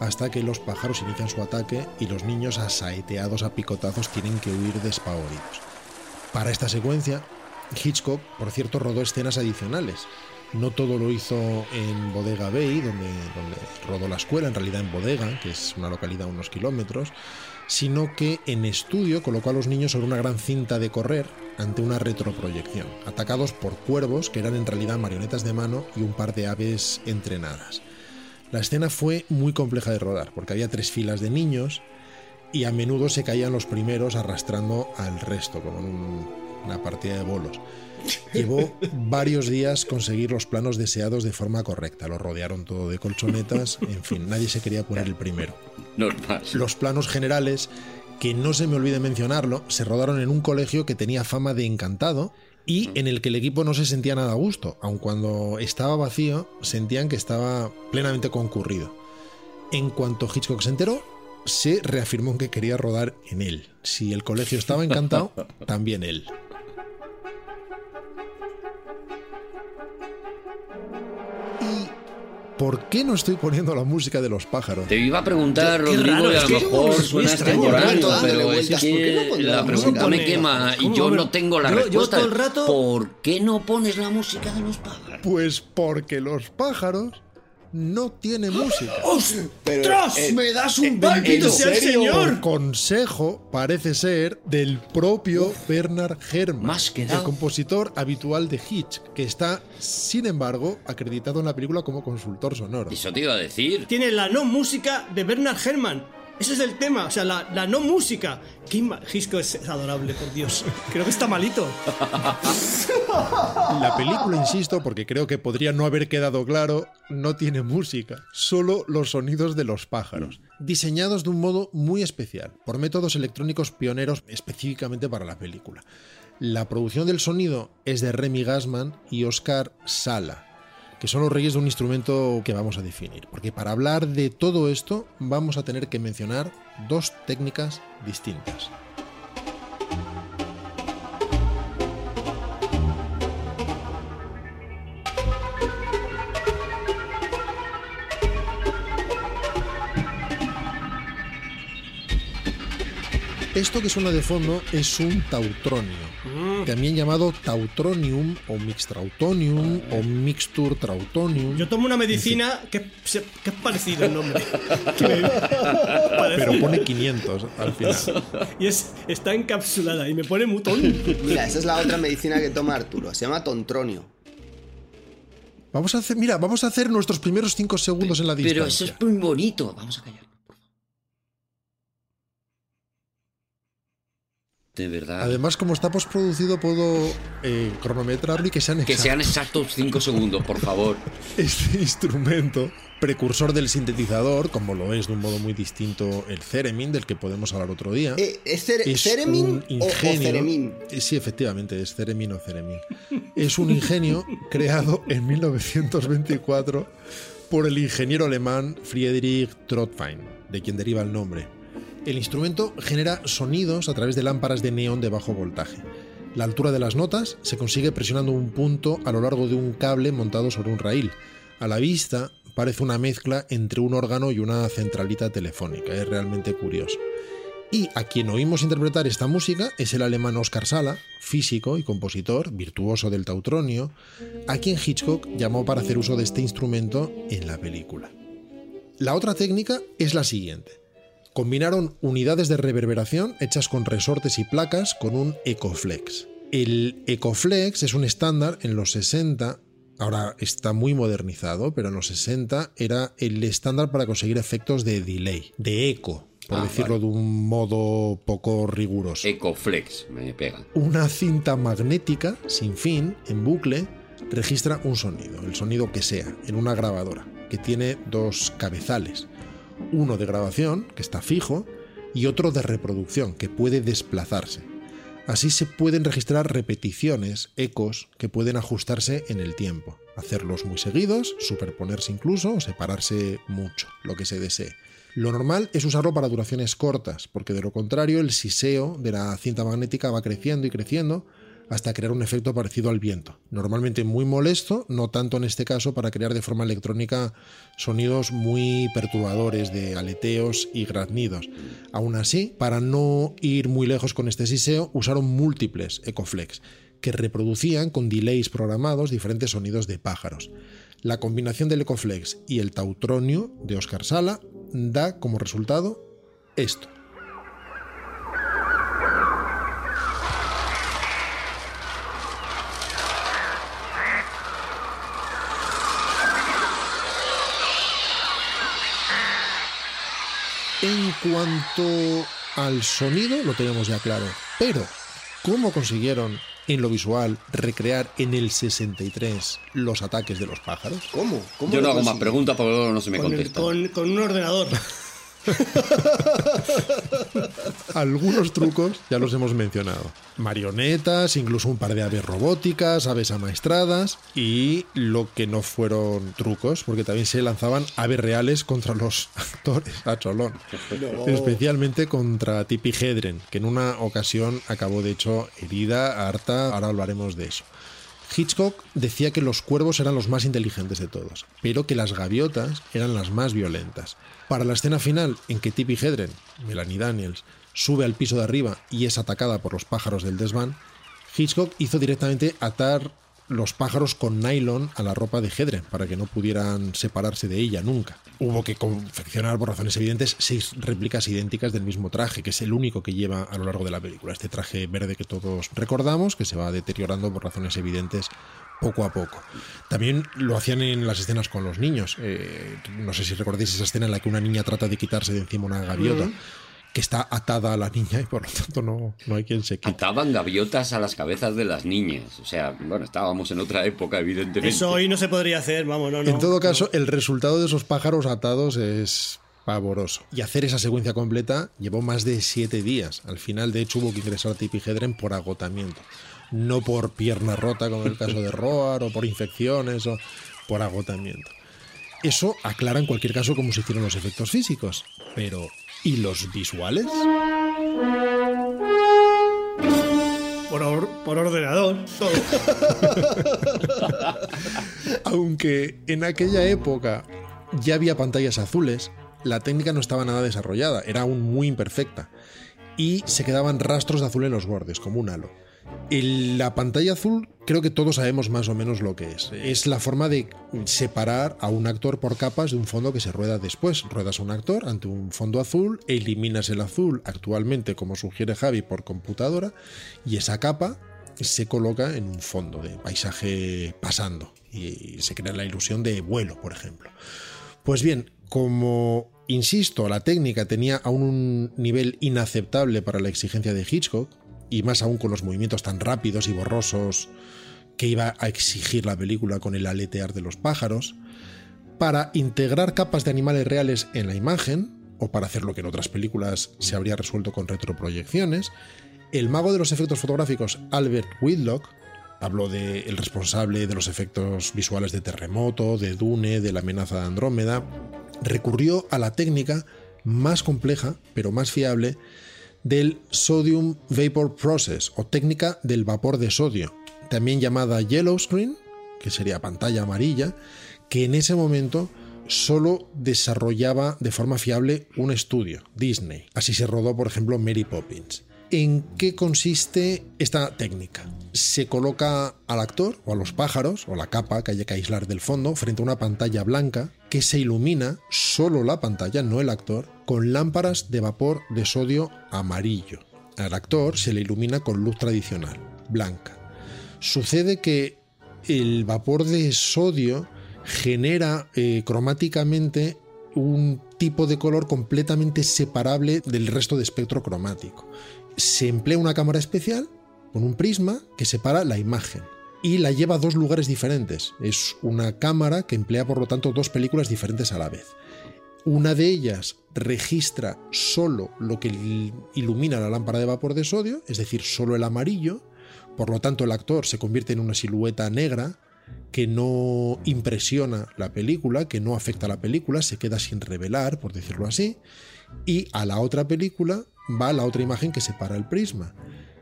hasta que los pájaros inician su ataque y los niños asaeteados a picotazos tienen que huir despavoridos. Para esta secuencia, Hitchcock, por cierto, rodó escenas adicionales. No todo lo hizo en Bodega Bay, donde, donde rodó la escuela, en realidad en Bodega, que es una localidad a unos kilómetros, sino que en estudio colocó a los niños sobre una gran cinta de correr ante una retroproyección, atacados por cuervos que eran en realidad marionetas de mano y un par de aves entrenadas. La escena fue muy compleja de rodar, porque había tres filas de niños y a menudo se caían los primeros arrastrando al resto, como en un- una partida de bolos. Llevó varios días conseguir los planos deseados de forma correcta. Lo rodearon todo de colchonetas, en fin, nadie se quería poner el primero. Normal. Los planos generales, que no se me olvide mencionarlo, se rodaron en un colegio que tenía fama de encantado y en el que el equipo no se sentía nada a gusto, aun cuando estaba vacío, sentían que estaba plenamente concurrido. En cuanto Hitchcock se enteró, se reafirmó que quería rodar en él. Si el colegio estaba encantado, también él. Por qué no estoy poniendo la música de los pájaros? Te iba a preguntar, Rodrigo, raro, y a lo que mejor suena extraño, extemporáneo, pero es vueltas, ¿por qué no que pondrá la la pregunta me quema y yo no tengo la yo- yo respuesta. todo el rato- ¿Por qué no pones la música de los pájaros? Pues porque los pájaros no tienen música. Pero, ¡Tras! eh, ¡Me das un ¿en bálpito, sea el señor! Por consejo, parece ser, del propio Bernard Herrmann, Más que el dado. compositor habitual de Hitch, que está, sin embargo, acreditado en la película como consultor sonoro. Eso te iba a decir. Tiene la no música de Bernard Herrmann. Ese es el tema, o sea, la, no música. Hitchcock es adorable, por Dios. Creo que está malito. La película, insisto, porque creo que podría no haber quedado claro, no tiene música, solo los sonidos de los pájaros, diseñados de un modo muy especial, por métodos electrónicos pioneros específicamente para la película. La producción del sonido es de Remy Gassman y Oscar Sala, que son los reyes de un instrumento que vamos a definir, porque para hablar de todo esto vamos a tener que mencionar dos técnicas distintas. Esto que suena de fondo es un tautronio, también llamado tautronium o mixtrautonium o mixtur trautonium. Yo tomo una medicina que, que es parecido el nombre. Pero pone 500 al final. Y es, está encapsulada y me pone mutón. Mira, esa es la otra medicina que toma Arturo. Se llama tontronio. Vamos a hacer, mira, vamos a hacer nuestros primeros 5 segundos en la distancia. Pero eso es muy bonito. Vamos a callar. De verdad. Además, como está postproducido, puedo eh, cronometrarlo y que sean que exactos. sean exactos 5 segundos, por favor. Este instrumento, precursor del sintetizador, como lo es de un modo muy distinto el theremin, del que podemos hablar otro día. Eh, ¿Es, cere- es ceremin un o- ceremín? Eh, Sí, efectivamente, es Theremin o Theremin. Es un ingenio creado en 1924 por el ingeniero alemán Friedrich Trotwein, de quien deriva el nombre. El instrumento genera sonidos a través de lámparas de neón de bajo voltaje. La altura de las notas se consigue presionando un punto a lo largo de un cable montado sobre un raíl. A la vista parece una mezcla entre un órgano y una centralita telefónica. Es realmente curioso. Y a quien oímos interpretar esta música es el alemán Oskar Sala, físico y compositor, virtuoso del tautronio, a quien Hitchcock llamó para hacer uso de este instrumento en la película. La otra técnica es la siguiente. Combinaron unidades de reverberación hechas con resortes y placas con un Ecoflex. El Ecoflex es un estándar en los 60, ahora está muy modernizado, pero en los 60 era el estándar para conseguir efectos de delay, de eco, por Ah, decirlo de un modo poco riguroso. Ecoflex, me pega. Una cinta magnética sin fin, en bucle, registra un sonido, el sonido que sea, en una grabadora, que tiene dos cabezales. Uno de grabación, que está fijo, y otro de reproducción, que puede desplazarse. Así se pueden registrar repeticiones, ecos, que pueden ajustarse en el tiempo, hacerlos muy seguidos, superponerse incluso o separarse mucho, lo que se desee. Lo normal es usarlo para duraciones cortas, porque de lo contrario el siseo de la cinta magnética va creciendo y creciendo hasta crear un efecto parecido al viento. Normalmente muy molesto, no tanto en este caso para crear de forma electrónica sonidos muy perturbadores de aleteos y graznidos. Aún así, para no ir muy lejos con este siseo, usaron múltiples Ecoflex que reproducían con delays programados diferentes sonidos de pájaros. La combinación del Ecoflex y el Tautronio de Oscar Sala da como resultado esto. En cuanto al sonido, lo tenemos ya claro. Pero, ¿cómo consiguieron en lo visual recrear en el 63 los ataques de los pájaros? ¿Cómo? ¿Cómo Yo no hago más preguntas porque luego no se me Con, el- contesta. con- con un ordenador. Algunos trucos ya los hemos mencionado. Marionetas, incluso un par de aves robóticas, aves amaestradas y lo que no fueron trucos, porque también se lanzaban aves reales contra los actores a cholón. No. Especialmente contra Tippi Hedren, que en una ocasión acabó de hecho herida, harta, ahora hablaremos de eso. Hitchcock decía que los cuervos eran los más inteligentes de todos, pero que las gaviotas eran las más violentas. Para la escena final, en que Tippi Hedren, Melanie Daniels, sube al piso de arriba y es atacada por los pájaros del desván, Hitchcock hizo directamente atar los pájaros con nylon a la ropa de Hedren para que no pudieran separarse de ella nunca. Hubo que confeccionar, por razones evidentes, seis réplicas idénticas del mismo traje, que es el único que lleva a lo largo de la película. Este traje verde que todos recordamos, que se va deteriorando por razones evidentes poco a poco. También lo hacían en las escenas con los niños. Eh, no sé si recordáis esa escena en la que una niña trata de quitarse de encima una gaviota. Que está atada a la niña y por lo tanto no, no hay quien se quite. Ataban gaviotas a las cabezas de las niñas. O sea, bueno, estábamos en otra época, evidentemente. Eso hoy no se podría hacer, vamos, no, no. En todo caso, el resultado de esos pájaros atados es pavoroso. Y hacer esa secuencia completa llevó más de siete días. Al final, de hecho, hubo que ingresar a Tippi Hedren por agotamiento. No por pierna rota, como en el caso de Roar, o por infecciones, o por agotamiento. Eso aclara en cualquier caso cómo se hicieron los efectos físicos. Pero, ¿y los visuales? Por, or- por ordenador, todo. Aunque en aquella época ya había pantallas azules, la técnica no estaba nada desarrollada, era aún muy imperfecta. Y se quedaban rastros de azul en los bordes, como un halo. La pantalla azul creo que todos sabemos más o menos lo que es. Es la forma de separar a un actor por capas de un fondo que se rueda después. Ruedas a un actor ante un fondo azul, eliminas el azul actualmente, como sugiere Javi, por computadora, y esa capa se coloca en un fondo de paisaje pasando y se crea la ilusión de vuelo, por ejemplo. Pues bien, como insisto, la técnica tenía aún un nivel inaceptable para la exigencia de Hitchcock, y más aún con los movimientos tan rápidos y borrosos que iba a exigir la película con el aletear de los pájaros, para integrar capas de animales reales en la imagen, o para hacer lo que en otras películas se habría resuelto con retroproyecciones, el mago de los efectos fotográficos Albert Whitlock, habló del responsable de los efectos visuales de Terremoto, de Dune, de la amenaza de Andrómeda, recurrió a la técnica más compleja, pero más fiable, del Sodium Vapor Process, o técnica del vapor de sodio, también llamada Yellow Screen, que sería pantalla amarilla, que en ese momento solo desarrollaba de forma fiable un estudio, Disney. Así se rodó, por ejemplo, Mary Poppins. ¿En qué consiste esta técnica? Se coloca al actor o a los pájaros o la capa que haya que aislar del fondo frente a una pantalla blanca que se ilumina, solo la pantalla, no el actor, con lámparas de vapor de sodio amarillo. Al actor se le ilumina con luz tradicional, blanca. Sucede que el vapor de sodio genera eh, cromáticamente un tipo de color completamente separable del resto de espectro cromático. Se emplea una cámara especial con un prisma que separa la imagen y la lleva a dos lugares diferentes. Es una cámara que emplea por lo tanto dos películas diferentes a la vez. Una de ellas registra solo lo que il- ilumina la lámpara de vapor de sodio, es decir, solo el amarillo, por lo tanto el actor se convierte en una silueta negra que no impresiona la película, que no afecta a la película, se queda sin revelar, por decirlo así, y a la otra película va la otra imagen que separa el prisma,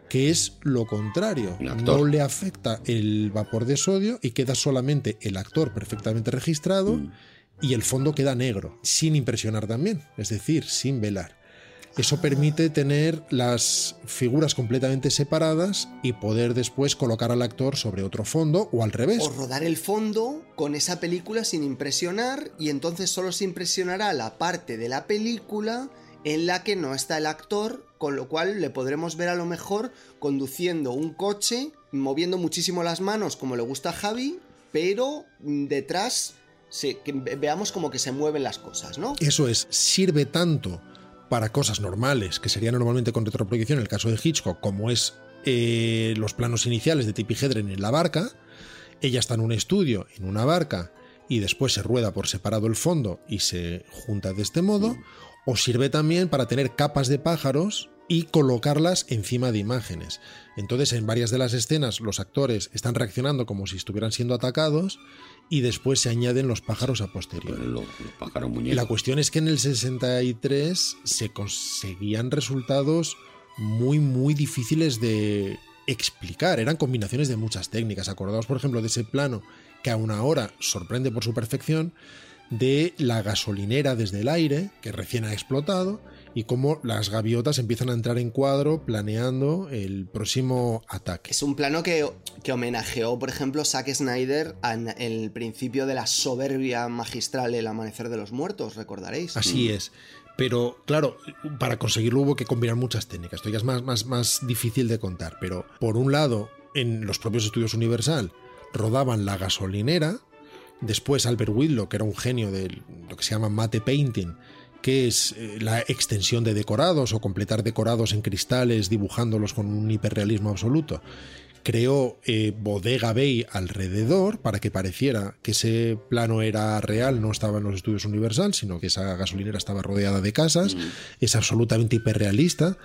que es lo contrario. No le afecta el vapor de sodio y queda solamente el actor perfectamente registrado Mm. Y el fondo queda negro, sin impresionar también, es decir, sin velar. Eso permite tener las figuras completamente separadas y poder después colocar al actor sobre otro fondo o al revés. O rodar el fondo con esa película sin impresionar y entonces solo se impresionará la parte de la película en la que no está el actor, con lo cual le podremos ver a lo mejor conduciendo un coche, moviendo muchísimo las manos como le gusta a Javi, pero mm, detrás se- que ve- veamos como que se mueven las cosas, ¿no? Eso es, sirve tanto para cosas normales, que serían normalmente con retroproyección en el caso de Hitchcock, como es eh, los planos iniciales de Tippi Hedren en la barca. Ella está en un estudio, en una barca, y después se rueda por separado el fondo y se junta de este modo. O sirve también para tener capas de pájaros y colocarlas encima de imágenes. Entonces, en varias de las escenas, los actores están reaccionando como si estuvieran siendo atacados y después se añaden los pájaros a posteriori. Los, los la cuestión es que en el 63 se conseguían resultados muy, muy difíciles de explicar. Eran combinaciones de muchas técnicas. Acordaos, por ejemplo, de ese plano que aún ahora sorprende por su perfección, de la gasolinera desde el aire, que recién ha explotado, y cómo las gaviotas empiezan a entrar en cuadro planeando el próximo ataque. Es un plano que, que homenajeó, por ejemplo, Zack Snyder en el principio de la soberbia magistral El Amanecer de los Muertos, recordaréis. Así es. Pero claro, para conseguirlo hubo que combinar muchas técnicas. Esto ya es más, más, más difícil de contar. Pero por un lado, en los propios estudios Universal rodaban la gasolinera. Después Albert Whitlow, que era un genio de lo que se llama mate painting, que es eh, la extensión de decorados o completar decorados en cristales dibujándolos con un hiperrealismo absoluto. Creó eh, Bodega Bay alrededor para que pareciera que ese plano era real, no estaba en los estudios Universal, sino que esa gasolinera estaba rodeada de casas. Es absolutamente hiperrealista.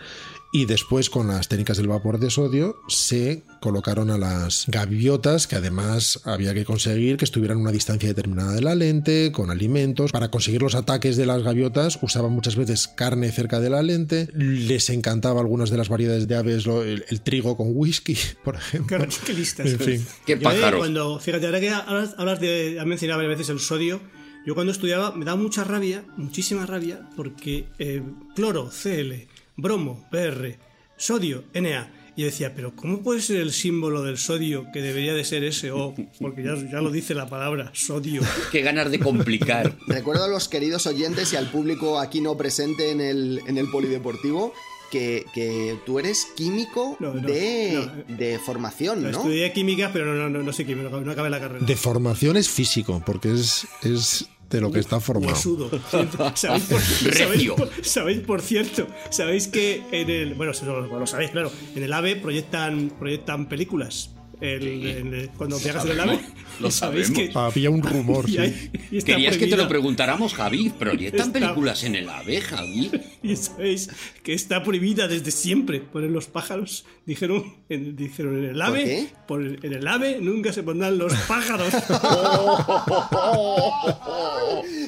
Y después, con las técnicas del vapor de sodio, se colocaron a las gaviotas, que además había que conseguir que estuvieran a una distancia determinada de la lente, con alimentos. Para conseguir los ataques de las gaviotas, usaban muchas veces carne cerca de la lente. Les encantaba algunas de las variedades de aves, lo- el, el trigo con whisky, por ejemplo. Qué, qué listas. En fin. Qué Yo, eh, pájaros. cuando, fíjate, ahora que hablas, hablas de, has mencionado varias veces el sodio, yo cuando estudiaba me daba mucha rabia, muchísima rabia, porque eh, cloro, Cl, bromo, Br, sodio, Na. Y yo decía, pero ¿cómo puede ser el símbolo del sodio que debería de ser SO? Porque ya, ya lo dice la palabra, sodio. Qué ganas de complicar. Recuerdo a los queridos oyentes y al público aquí no presente en el, en el polideportivo que, que tú eres químico No, no, de, no. de formación, ¿no? Estudié química, pero no, no, no, no sé química, no acabé la carrera. De formación es físico, porque es, es de lo que está formado. Huesudo. ¿Sabéis por, sabéis, por, sabéis, por cierto, sabéis que en el. Bueno, lo sabéis, claro. En el AVE proyectan, proyectan películas. El- el- cuando viajas en el AVE. lo sabéis que. sabemos. Había un rumor, y sí. hay- y Querías que te prohibida- lo preguntáramos, Javi. ¿Proyectan Está- películas en el AVE, Javi? Y sabéis que está prohibida desde siempre poner los pájaros. Dijeron en, dijeron en el AVE. qué? por en el AVE nunca se pondrán los pájaros.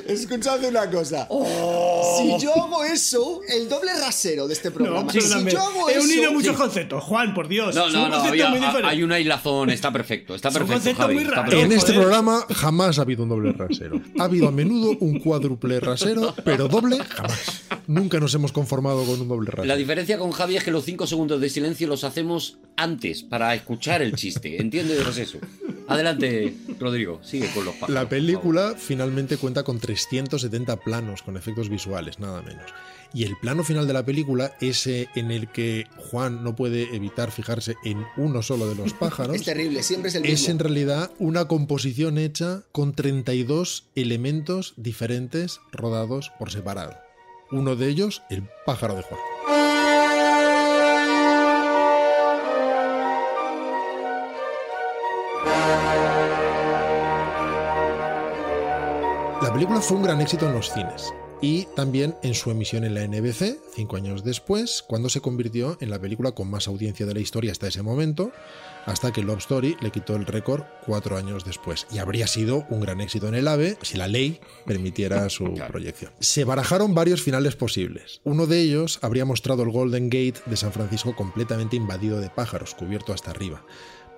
Escuchad una cosa. Si yo hago eso, el doble rasero de este No, programa. si perdóname. yo hago He eso. unido muchos conceptos. Juan, por Dios. No, no, no. Había, muy hay una hilazón. Está perfecto. Está perfecto, Javi. muy está raros. perfecto. En este programa jamás ha habido un doble rasero. Ha habido a menudo un cuádruple rasero, pero doble jamás. Nunca nos hemos conformado con un doble La rasero. diferencia con Javi es que los 5 segundos de silencio los hacemos antes para escuchar el chiste. ¿Entiendes eso? Adelante, Rodrigo. Sigue con los pájaros. La película finalmente cuenta con 370 planos con efectos visuales, nada menos. Y el plano final de la película, ese en el que Juan no puede evitar fijarse en uno solo de los pájaros, Es terrible, siempre es el es en realidad una composición hecha con 32 elementos diferentes rodados por separado. Uno de ellos, el pájaro de Juan. La película fue un gran éxito en los cines y también en su emisión en la NBC, cinco años después, cuando se convirtió en la película con más audiencia de la historia hasta ese momento, hasta que Love Story le quitó el récord cuatro años después. Y habría sido un gran éxito en el AVE si la ley permitiera su proyección. Se barajaron varios finales posibles. Uno de ellos habría mostrado el Golden Gate de San Francisco completamente invadido de pájaros, cubierto hasta arriba.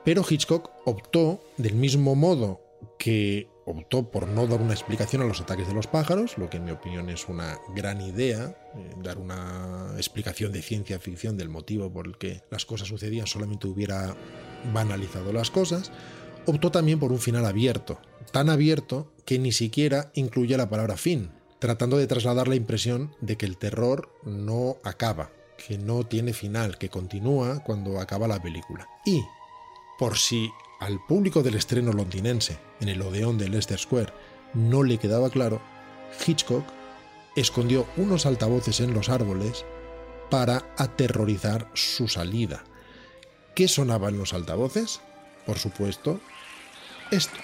Pero Hitchcock optó del mismo modo que optó por no dar una explicación a los ataques de los pájaros, lo que en mi opinión es una gran idea, eh, dar una explicación de ciencia ficción del motivo por el que las cosas sucedían solamente hubiera banalizado las cosas, optó también por un final abierto, tan abierto que ni siquiera incluye la palabra fin, tratando de trasladar la impresión de que el terror no acaba, que no tiene final, que continúa cuando acaba la película. Y, por si al público del estreno londinense en el Odeón de Leicester Square no le quedaba claro, Hitchcock escondió unos altavoces en los árboles para aterrorizar su salida. ¿Qué sonaba en los altavoces? Por supuesto, esto.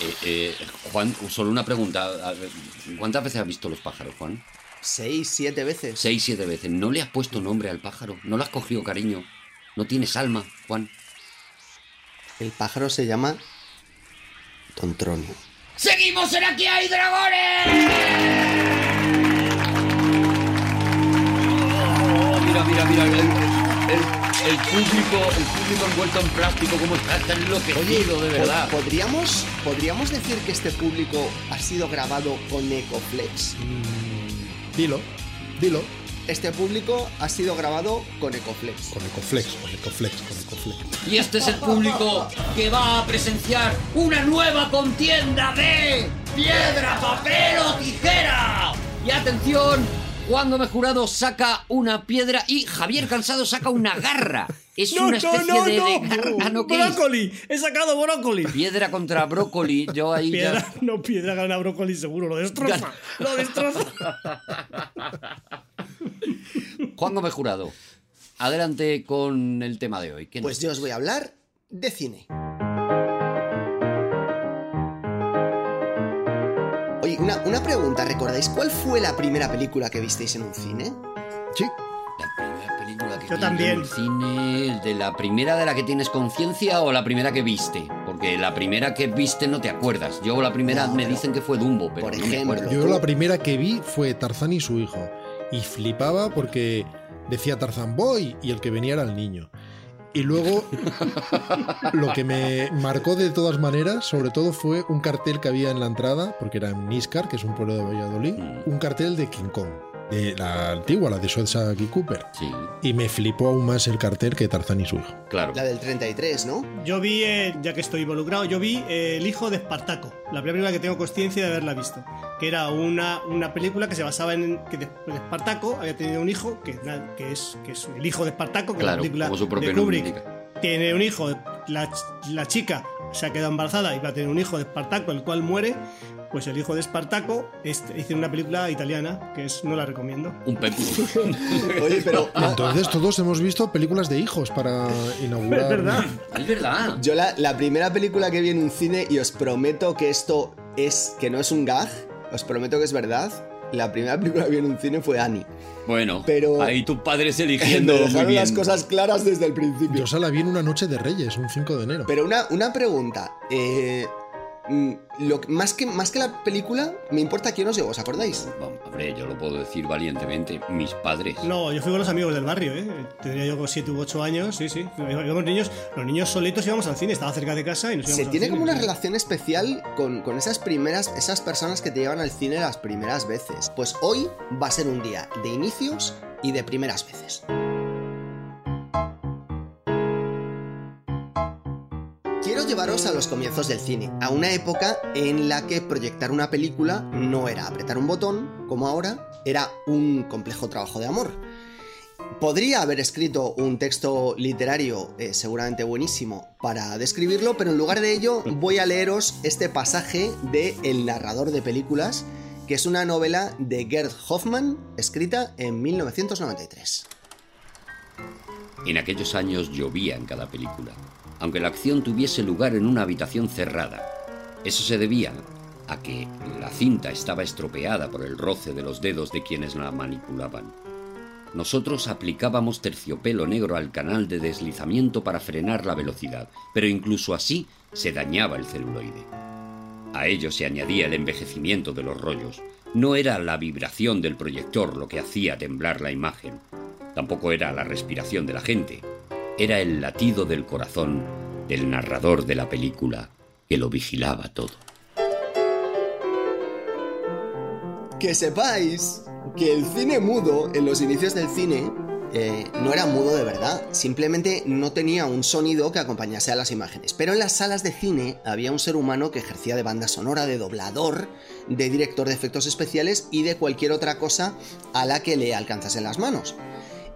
Eh, eh, Juan, solo una pregunta. ¿Cuántas veces has visto los pájaros, Juan? Seis, siete veces. Seis, siete veces. ¿No le has puesto nombre al pájaro? ¿No le has cogido cariño? ¿No tienes alma, Juan? El pájaro se llama Tontronio. ¡Seguimos en Aquí hay dragones! Oh, mira, mira, mira. El, el- el público, el público envuelto en plástico, ¿cómo está? Está enloquecido, de verdad. ¿pod- ¿podríamos, ¿podríamos decir que este público ha sido grabado con Ecoflex? Dilo, dilo. Este público ha sido grabado con Ecoflex. Con Ecoflex, con Ecoflex, con Ecoflex. Y este es el público que va a presenciar una nueva contienda de piedra, papel o tijera. Y atención, Juan Gómez Jurado saca una piedra y Javier Cansado saca una garra. Es No, una no, especie no, de, de no. garra, ¿no? ¿Qué es? Brócoli. He sacado brócoli. Piedra contra brócoli, yo ahí Piedra, ya... no, piedra gana brócoli seguro, lo destroza. Lo destroza. Juan Gómez Jurado, adelante con el tema de hoy. ¿Qué Pues yo os voy a hablar de cine. Oye, una, una pregunta, ¿recordáis cuál fue la primera película que visteis en un cine? Sí, La que Yo también. en el cine, de la primera de la que tienes conciencia o la primera que viste, porque la primera que viste no te acuerdas. Yo la primera No, me dicen que fue Dumbo, pero por no me acuerdo. yo la primera que vi fue Tarzán y su hijo. Y flipaba porque decía Tarzán Boy y el que venía era el niño. Y luego lo que me marcó de todas maneras, sobre todo, fue un cartel que había en la entrada, porque era en Níscar, que es un pueblo de Valladolid, Mm. un cartel de King Kong, de la antigua, la de Sotheby Cooper. Sí, Y me flipó aún más el cartel que Tarzán y su hijo. claro. La del 33, ¿no? Yo vi, eh, ya que estoy involucrado, yo vi eh, El hijo de Espartaco, la primera película que tengo consciencia de haberla visto. Que era una, una película que se basaba en que de- Espartaco había tenido un hijo, que, que, es, que es el hijo de Espartaco, que es la Claro, película como su propio de nombre Kubrick. indica. Tiene un hijo, la, la chica se ha quedado embarazada y va a tener un hijo de Espartaco, el cual muere. Pues el hijo de Espartaco este, hizo una película italiana, que es, no la recomiendo. Un pepino. Oye, pero ah, Entonces todos hemos visto películas de hijos para inaugurar. Es verdad. es verdad. yo la, la primera película que vi en un cine, y os prometo que esto es, que no es un gag, os prometo que es verdad, la primera película que vi en un cine fue Annie. Bueno, Pero- ahí tus padres Me eligiendo muy dejaron bien. las cosas claras desde el principio. Yo se la vi en una noche de Reyes, un 5 de enero. Pero una, una pregunta. eh, lo, que- más, que, más que la película, me importa quién os llevó, ¿os acordáis? Vamos, hombre, yo lo puedo decir valientemente. Mis padres. No, yo fui con los amigos del barrio, ¿eh? Tendría yo como 7 u 8 años, sí, sí. Íbamos niños, los niños solitos íbamos al cine, estaba cerca de casa y nos íbamos Se al tiene cine. como una relación especial con, con esas primeras, esas personas que te llevan al cine las primeras veces. Pues hoy va a ser un día de inicios y de primeras veces. Llevaros a los comienzos del cine, a una época en la que proyectar una película no era apretar un botón, como ahora, era un complejo trabajo de amor. Podría haber escrito un texto literario eh, seguramente buenísimo para describirlo, pero en lugar de ello voy a leeros este pasaje de El narrador de películas, que es una novela de Gerd Hoffman, escrita en 1993. En aquellos años llovía en cada película, aunque la acción tuviese lugar en una habitación cerrada. Eso se debía a que la cinta estaba estropeada por el roce de los dedos de quienes la manipulaban. Nosotros aplicábamos terciopelo negro al canal de deslizamiento para frenar la velocidad, pero incluso así se dañaba el celuloide. A ello se añadía el envejecimiento de los rollos. No era la vibración del proyector lo que hacía temblar la imagen. Tampoco era la respiración de la gente. Era el latido del corazón del narrador de la película que lo vigilaba todo. Que sepáis que el cine mudo, en los inicios del cine, eh, no era mudo de verdad, simplemente no tenía un sonido que acompañase a las imágenes. Pero en las salas de cine había un ser humano que ejercía de banda sonora, de doblador, de director de efectos especiales y de cualquier otra cosa a la que le alcanzasen las manos.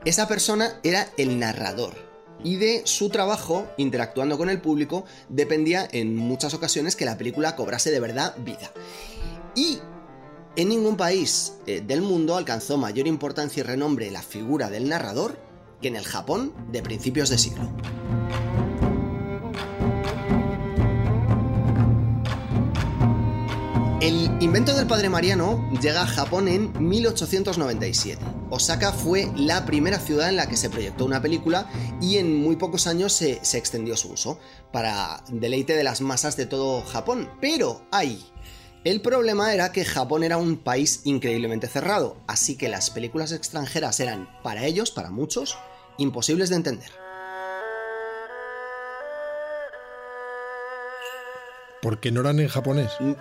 Esa persona era el narrador. Y de su trabajo, interactuando con el público, dependía en muchas ocasiones que la película cobrase de verdad vida. Y en ningún país eh, del mundo alcanzó mayor importancia y renombre la figura del narrador que en el Japón de principios de siglo. El invento del padre Mariano llega a Japón en 1897. Osaka fue la primera ciudad en la que se proyectó una película y en muy pocos años se, extendió su uso para deleite de las masas de todo Japón. Pero hay el problema era que Japón era un país increíblemente cerrado, así que las películas extranjeras eran, para ellos, para muchos, imposibles de entender. Porque no eran en japonés.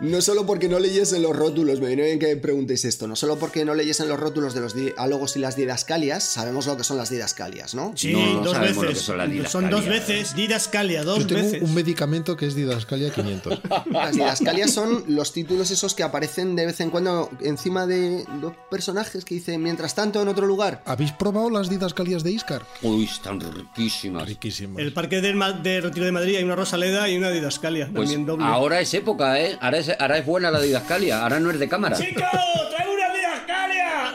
no solo porque no leyesen los rótulos, me viene bien que preguntéis esto, no solo porque no leyesen los rótulos de los diálogos y las didascalias, sabemos lo que son las didascalias, ¿no? Sí, No, no dos lo veces. que son las Son dos veces. Didascalia, dos Yo tengo veces. un medicamento que es Didascalia 500. Las didascalias son los títulos esos que aparecen de vez en cuando encima de los personajes que dicen mientras tanto en otro lugar. ¿Habéis probado las Didascalias de Iscar? Uy, están riquísimas. Riquísimas. El parque del Ma- de Retiro de Madrid hay una Rosaleda y una Didascalia. Pues también doble. ahora es época, ¿eh? Ahora es, ahora es buena la didascalia, ahora no es de cámara. ¡Chico! ¡Traigo una Didascalia!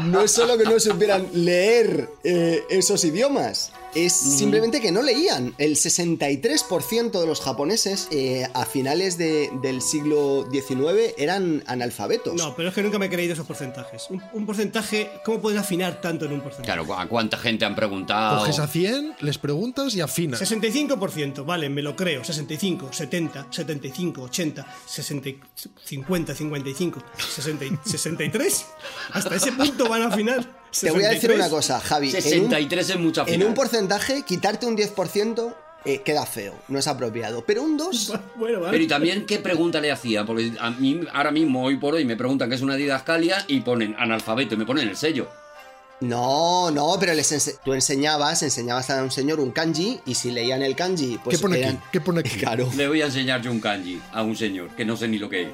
No es solo que no supieran leer eh, esos idiomas, es simplemente que no leían. El 63% de los japoneses eh, a finales de- del siglo XIX eran analfabetos. No, pero es que nunca me he creído esos porcentajes. Un, un porcentaje, ¿cómo puedes afinar tanto en un porcentaje? Claro, ¿a cuánta gente han preguntado? Coges a 100, les preguntas y afinas. 65%, vale, me lo creo. 65, 70, 75, 80, 60, 50, 55, 60, 63. Hasta ese punto van a afinar. Te voy a decir 63. una cosa, Javi. en un- 63 es mucha En final. un porcentaje, quitarte un 10% eh, queda feo, no es apropiado. Pero un 2... Bueno, vale. Pero y también, ¿qué pregunta le hacía? Porque a mí, ahora mismo, hoy por hoy, me preguntan qué es una didascalia y ponen analfabeto y me ponen el sello. No, no, pero les ense- tú enseñabas, enseñabas a un señor un kanji y si leían el kanji, pues ¿Qué pone eran- aquí? ¿Qué pone aquí? Claro. Le voy a enseñar yo un kanji a un señor que no sé ni lo que es.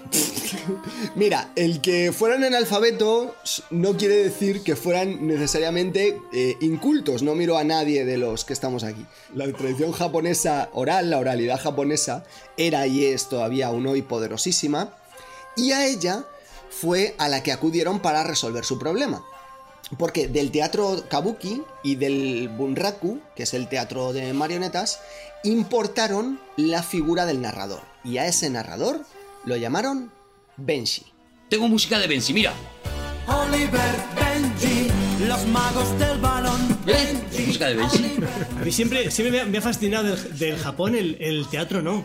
Mira, el que fueran analfabetos no quiere decir que fueran necesariamente eh, incultos. No miro a nadie de los que estamos aquí. La tradición japonesa oral, la oralidad japonesa, era y es todavía aún hoy poderosísima. Y a ella fue a la que acudieron para resolver su problema. Porque del teatro kabuki y del bunraku, que es el teatro de marionetas, importaron la figura del narrador. Y a ese narrador lo llamaron Benshi. Tengo música de Bensi, mira. Oliver, Benji, los magos del balón. ¿Eh? Música de Bensi. A mí siempre, siempre me ha, me ha fascinado del, del Japón el, el teatro no.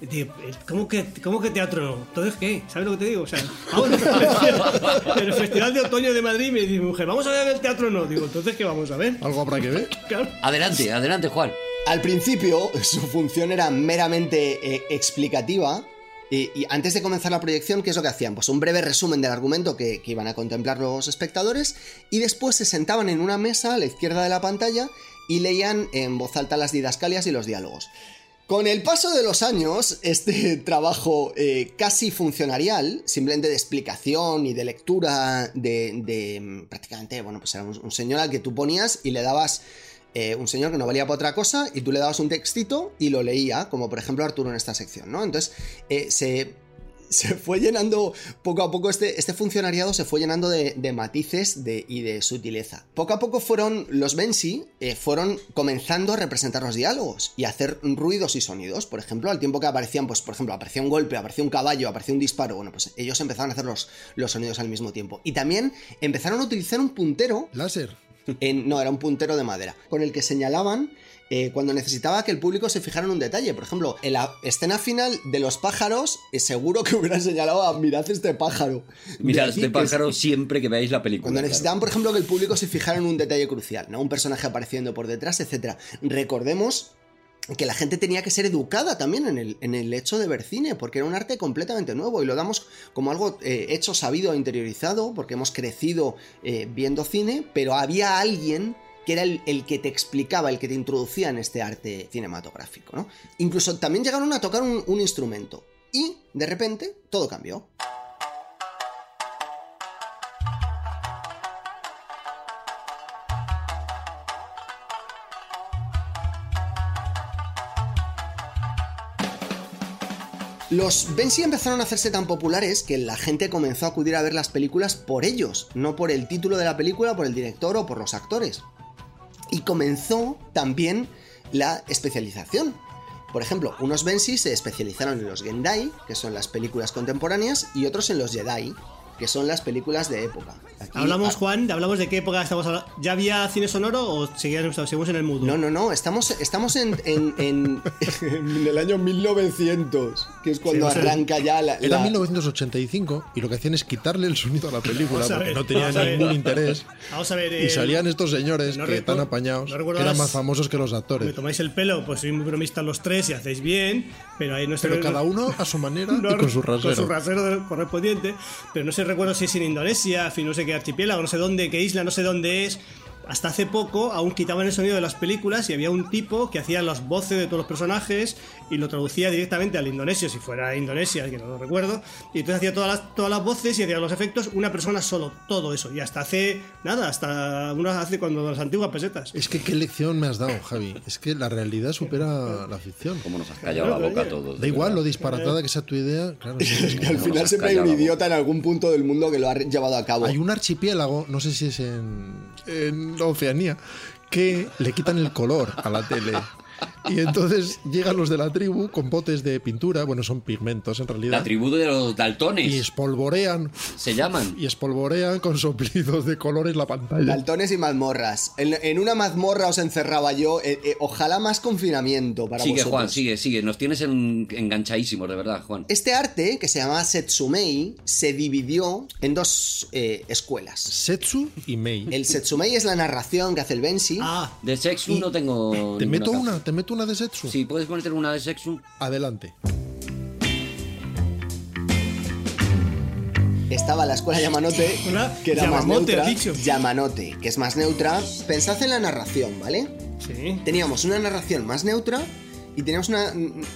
Digo, ¿Cómo que, ¿Cómo que teatro no? Entonces, ¿qué? ¿Sabes lo que te digo? O sea, vamos en el Festival de Otoño de Madrid me dice mi mujer, ¿vamos a ver el teatro no? Digo, ¿entonces qué vamos a ver? Algo habrá que ver. Claro. Adelante, adelante, Juan. Al principio, su función era meramente eh, explicativa. Y, y antes de comenzar la proyección, ¿qué es lo que hacían? Pues un breve resumen del argumento que, que iban a contemplar los espectadores y después se sentaban en una mesa a la izquierda de la pantalla y leían en voz alta las didascalias y los diálogos. Con el paso de los años, este trabajo eh, casi funcionarial, simplemente de explicación y de lectura de, de, mm, prácticamente, bueno, pues era un, señor al que tú ponías y le dabas eh, un señor que no valía para otra cosa y tú le dabas un textito y lo leía, como por ejemplo Arturo en esta sección, ¿no? Entonces, eh, se, se fue llenando, poco a poco este, este funcionariado se fue llenando de, de matices de- y de sutileza. Poco a poco fueron, los Bensi eh, fueron comenzando a representar los diálogos y a hacer ruidos y sonidos. Por ejemplo, al tiempo que aparecían, pues por ejemplo, aparecía un golpe, aparecía un caballo, aparecía un disparo, bueno, pues ellos empezaron a hacer los, los sonidos al mismo tiempo. Y también empezaron a utilizar un puntero Láser. En- no, era un puntero de madera, con el que señalaban eh, cuando necesitaba que el público se fijara en un detalle. Por ejemplo, en la escena final de los pájaros, eh, seguro que hubieran señalado a mirad este pájaro. Mirad este que es- pájaro siempre que veáis la película. Cuando claro. necesitaban, por ejemplo, que el público se fijara en un detalle crucial, ¿no? Un personaje apareciendo por detrás, etc. Recordemos que la gente tenía que ser educada también en el, en el hecho de ver cine, porque era un arte completamente nuevo y lo damos como algo eh, hecho, sabido, interiorizado, porque hemos crecido eh, viendo cine, pero había alguien que era el, el que te explicaba, el que te introducía en este arte cinematográfico, ¿no? Incluso también llegaron a tocar un, un instrumento y, de repente, todo cambió. Los Bensi empezaron a hacerse tan populares que la gente comenzó a acudir a ver las películas por ellos, no por el título de la película, por el director o por los actores. Y comenzó también la especialización. Por ejemplo, unos Bensi se especializaron en los Gendai, que son las películas contemporáneas, y otros en los Jedi, que son las películas de época. Aquí- Hablamos, ah, Juan, hablamos de qué época estamos hablando. ¿Ya había cine sonoro o seguíamos, seguimos en el mudo? No, no, no, estamos, estamos en, en, en- en el año 1900, que es cuando Sí, arranca ya la... Era la- 1985 y lo que hacían es quitarle el sonido a la película Vamos a porque ver, no tenía a ningún interés. Vamos a ver. Y eh, salían estos señores no que recuerdo- tan apañados, no que eran las- más famosos que los Me actores. tomáis el pelo, pues sois muy bromistas los tres y hacéis bien, pero ahí no sé. Pero cada uno a su manera no- y con su rasero. Con su rasero correspondiente, pero no sé, recuerdo si es en Indonesia, no sé qué archipiélago, no sé dónde, qué isla, no sé dónde es. Hasta hace poco aún quitaban el sonido de las películas y había un tipo que hacía las voces de todos los personajes y lo traducía directamente al indonesio, si fuera Indonesia, que no lo recuerdo. Y entonces hacía todas las, todas las voces y hacía los efectos una persona solo, todo eso. Y hasta hace, nada, hasta una hace cuando las antiguas pesetas. Es que qué lección me has dado, Javi. Es que la realidad supera la ficción. Cómo nos has callado la boca a todos. Da igual lo disparatada que sea tu idea, claro. sí, es que al final has siempre hay un idiota en algún punto del mundo que lo ha llevado a cabo. Hay un archipiélago, no sé si es en, en Oceanía, que le quitan el color a la tele. Y entonces llegan los de la tribu con botes de pintura, bueno, son pigmentos en realidad. La tribu de los y daltones espolvorean se llaman. y espolvorean con soplidos de colores la pantalla. Daltones y mazmorras. En, en una mazmorra os encerraba yo. eh, eh, ojalá más confinamiento para Sigue, vosotros. Juan, sigue, sigue. Nos tienes en- enganchadísimos, de verdad, Juan. Este arte, que se llamaba Setsumei, se dividió en dos eh, escuelas. Setsu y Mei. El Setsumei es la narración que hace el Bensi. Ah, De sexo Y- no tengo. ¿Te meto una? ¿Te meto una de Setsu? Sí, puedes meter una de sexo. Adelante. Estaba la escuela Yamanote, Una que era más neutra. Yamanote, que es más neutra. Pensad en la narración, ¿vale? sí. Teníamos una narración más neutra y teníamos una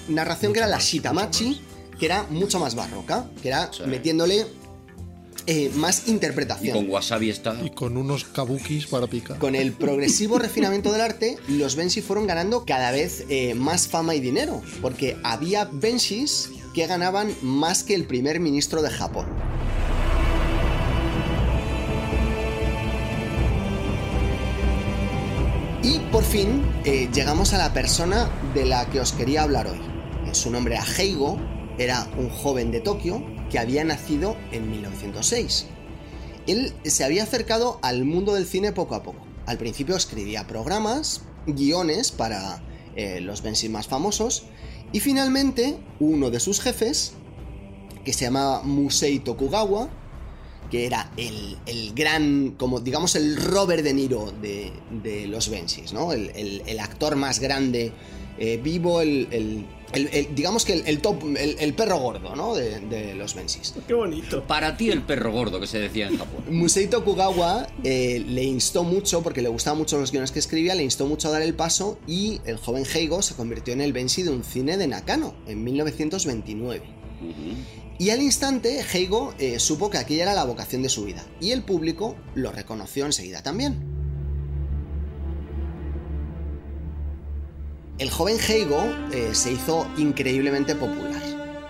narración que era la Shitamachi, que era mucho más barroca, que era Sí. metiéndole eh, más Y interpretación. con wasabi está. Y con unos kabukis para picar. Con el progresivo refinamiento del arte, los Benshi fueron ganando cada vez eh, más fama y dinero, porque había Benshis que ganaban más que el primer ministro de Japón. Y por fin eh, llegamos a la persona de la que os quería hablar hoy. Su nombre era Heigo, era un joven de Tokio que había nacido en 1906 él se había acercado al mundo del cine poco a poco. Al principio escribía programas, guiones para eh, los Bensi más famosos, y finalmente uno de sus jefes, que se llamaba Musei Tokugawa, que era el, el gran, como digamos, el Robert De Niro de, los Bensis, ¿no? El actor más grande eh, vivo, el, el- digamos que el, el top, el, el perro gordo, ¿no? De, de los Bensis. Qué bonito. Para ti el perro gordo que se decía en Japón. Musei Tokugawa eh, le instó mucho, porque le gustaban mucho los guiones que escribía, le instó mucho a dar el paso y el joven Heigo se convirtió en el Bensi de un cine de Nakano en 1929. Y al instante, Heigo eh, supo que aquella era la vocación de su vida, y el público lo reconoció enseguida también. El joven Heigo eh, se hizo increíblemente popular.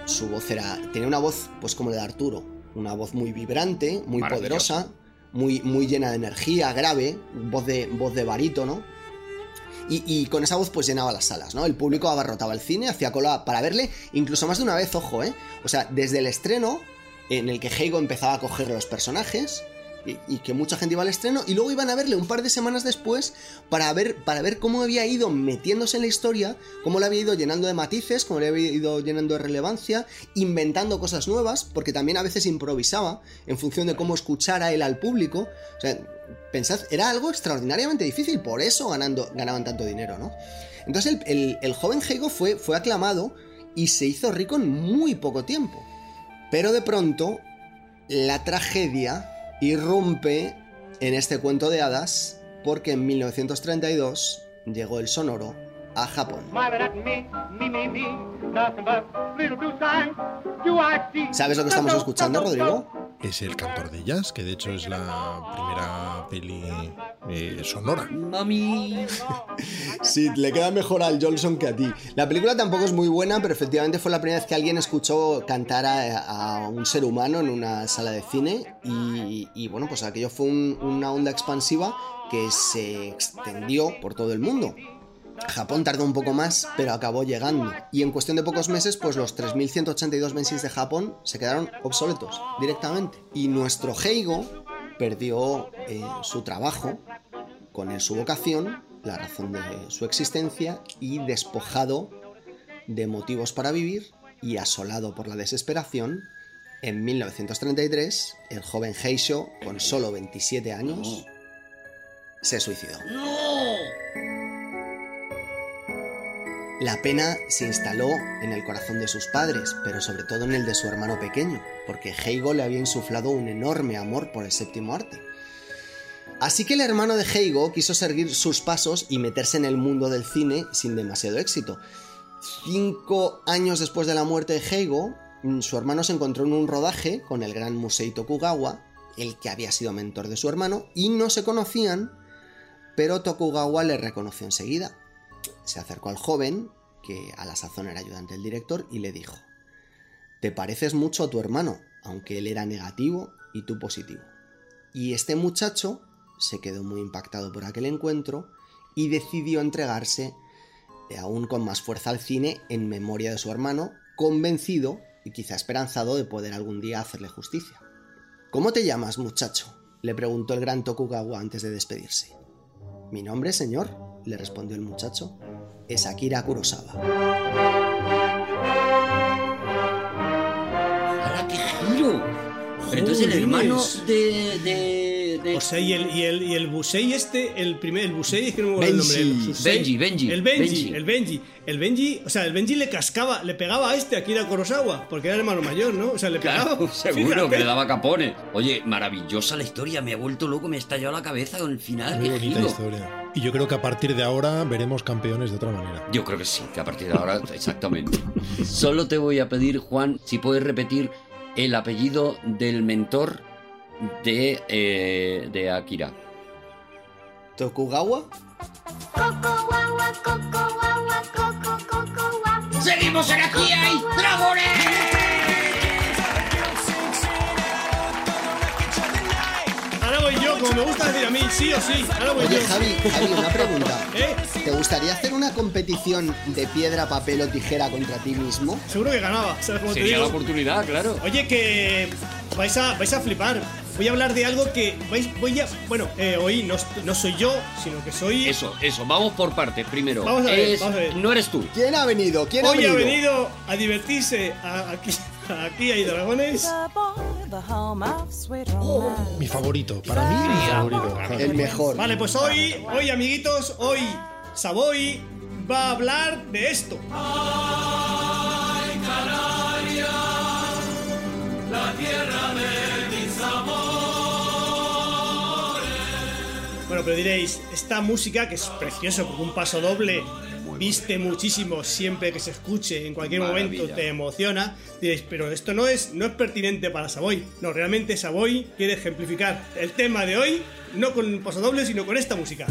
su voz era. tenía una voz, pues como la de Arturo. Una voz muy vibrante, muy poderosa, muy, muy llena de energía, grave, voz de, voz de barítono. Y, y con esa voz pues llenaba las salas, ¿no? El público abarrotaba el cine, hacía cola para verle, incluso más de una vez, ojo, ¿eh? O sea, desde el estreno, en el que Heigo empezaba a coger los personajes, y, que mucha gente iba al estreno, y luego iban a verle un par de semanas después para ver, para ver cómo había ido metiéndose en la historia, cómo le había ido llenando de matices, cómo le había ido llenando de relevancia, inventando cosas nuevas, porque también a veces improvisaba en función de cómo escuchara él al público. O sea, pensad, era algo extraordinariamente difícil, por eso ganando, ganaban tanto dinero, ¿no? Entonces el, el- el joven Heigo fue, fue aclamado y se hizo rico en muy poco tiempo. Pero de pronto, la tragedia irrumpe en este cuento de hadas porque en 1932 llegó el sonoro a Japón. ¿Sabes lo que estamos escuchando, Rodrigo? Es el cantor de jazz, que de hecho es la primera peli eh, sonora. Mami. Sí, le queda mejor al Jolson que a ti. La película tampoco es muy buena, pero efectivamente fue la primera vez que alguien escuchó cantar a, a un ser humano en una sala de cine y, y, bueno, pues aquello fue un- una onda expansiva que se extendió por todo el mundo. Japón tardó un poco más, pero acabó llegando. Y en cuestión de pocos meses, pues los 3.182 mensis de Japón se quedaron obsoletos directamente. Y nuestro Heigo perdió eh, su trabajo, con su vocación, la razón de su existencia y despojado de motivos para vivir y asolado por la desesperación, en 1933 el joven Heisho, con solo 27 años, se suicidó. La pena se instaló en el corazón de sus padres, pero sobre todo en el de su hermano pequeño, porque Heigo le había insuflado un enorme amor por el séptimo arte. Así que el hermano de Heigo quiso seguir sus pasos y meterse en el mundo del cine sin demasiado éxito. Cinco años después de la muerte de Heigo, mm, su hermano se encontró en un rodaje con el gran Musei Tokugawa, el que había sido mentor de su hermano, y no se conocían, pero Tokugawa le reconoció enseguida. Se acercó al joven, que a la sazón era ayudante del director, y le dijo, Te pareces mucho a tu hermano, aunque él era negativo y tú positivo. Y este muchacho se quedó muy impactado por aquel encuentro y decidió entregarse aún con más fuerza al cine en memoria de su hermano, convencido y quizá esperanzado de poder algún día hacerle justicia. ¿Cómo te llamas, muchacho? le preguntó el gran Tokugawa antes de despedirse. Mi nombre, señor, le respondió el muchacho, es Akira Kurosawa. ¡Hala, qué giro! Entonces el hermano de. de, de- O sea, y el, y el, y el Busei este, el primer, el Busei, es que no me acuerdo el nombre. Benji. el. Benji, Benji, El Benji, Benji. el Benji. El Benji, o sea, el Benji le cascaba, le pegaba a este, a Akira Kurosawa, porque era hermano mayor, ¿no? O sea, le pegaba. Claro, seguro Fíjate. que le daba capones. Oye, maravillosa la historia, me ha vuelto loco, me ha estallado la cabeza con el final. Muy qué bonita giro. historia. Y yo creo que a partir de ahora veremos campeones de otra manera. Yo creo que sí, que a partir de ahora, exactamente. Solo te voy a pedir, Juan, si puedes repetir el apellido del mentor de, eh, de Akira. ¿Tokugawa? ¡Seguimos en Aquí hay dragones! Como me gusta decir a mí, sí o sí. Ahora voy Oye, yo. Javi, Javi, una pregunta. ¿Eh? ¿Te gustaría hacer una competición de piedra, papel o tijera contra ti mismo? Seguro que ganaba, ¿sabes cómo te Sería la digo? oportunidad, claro. Oye, que vais a, vais a flipar. Voy a hablar de algo que vais, voy a. Bueno, eh, hoy no, no soy yo, sino que soy. Eso, eso, vamos por partes. Primero, Vamos a ver, es- vamos a ver. no eres tú. ¿Quién ha venido? ¿Quién ha Hoy venido? ha venido a divertirse. a- aquí, aquí hay dragones. Mi favorito, para mí mi favorito. El mejor. Vale, pues hoy, hoy, amiguitos, hoy Savoy va a hablar de esto. Bueno, pero diréis, esta música que es precioso, porque un paso doble viste muchísimo siempre que se escuche, en cualquier momento te emociona. Diréis, pero esto no es, no es pertinente para Savoy. No, realmente Savoy quiere ejemplificar el tema de hoy, no con un paso doble, sino con esta música.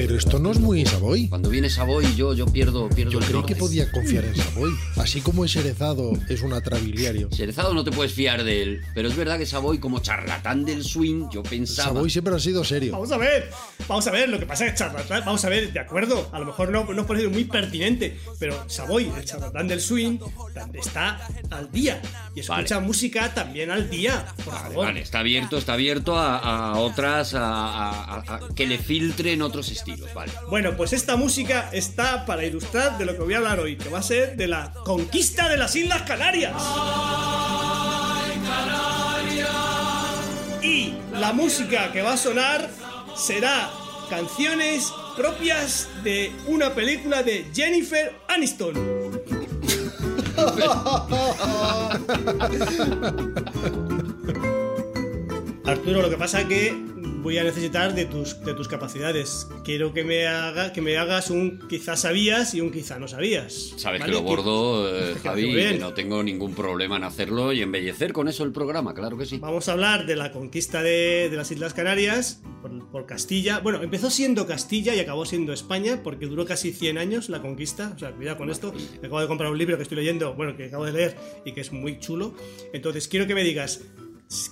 Pero esto no es muy Savoy. Cuando viene Savoy yo, yo pierdo, pierdo Yo el creí norte. que podía confiar en Savoy. Así como es Erezado es un atrabiliario. Cerezado no te puedes fiar de él, pero es verdad que Savoy como charlatán del swing, yo pensaba... Savoy siempre ha sido serio. Vamos a ver, vamos a ver, lo que pasa es que charlatán, vamos a ver, de acuerdo, a lo mejor no, no os parece muy pertinente, pero Savoy, el charlatán del swing, está al día y escucha música también al día, por Vale, favor. vale, está abierto, está abierto a, a otras, a, a- a- a que le filtren otros estilos, vale. Bueno, pues esta música está para ilustrar de lo que voy a hablar hoy, que va a ser de la conquista de las Islas Canarias. Y la música que va a sonar será canciones propias de una película de Jennifer Aniston. Arturo, lo que pasa que voy a necesitar de tus, de tus capacidades. Quiero que me, haga, que me hagas un quizás sabías y un quizá no sabías. Sabes ¿vale? que lo bordo, eh, Javi, que no tengo ningún problema en hacerlo y embellecer con eso el programa, claro que sí. Vamos a hablar de la conquista de, de las Islas Canarias por, por Castilla. Bueno, empezó siendo Castilla y acabó siendo España porque duró casi 100 años la conquista. O sea, cuidado con esto. Me acabo de comprar un libro que estoy leyendo, bueno, que acabo de leer y que es muy chulo. Entonces, quiero que me digas,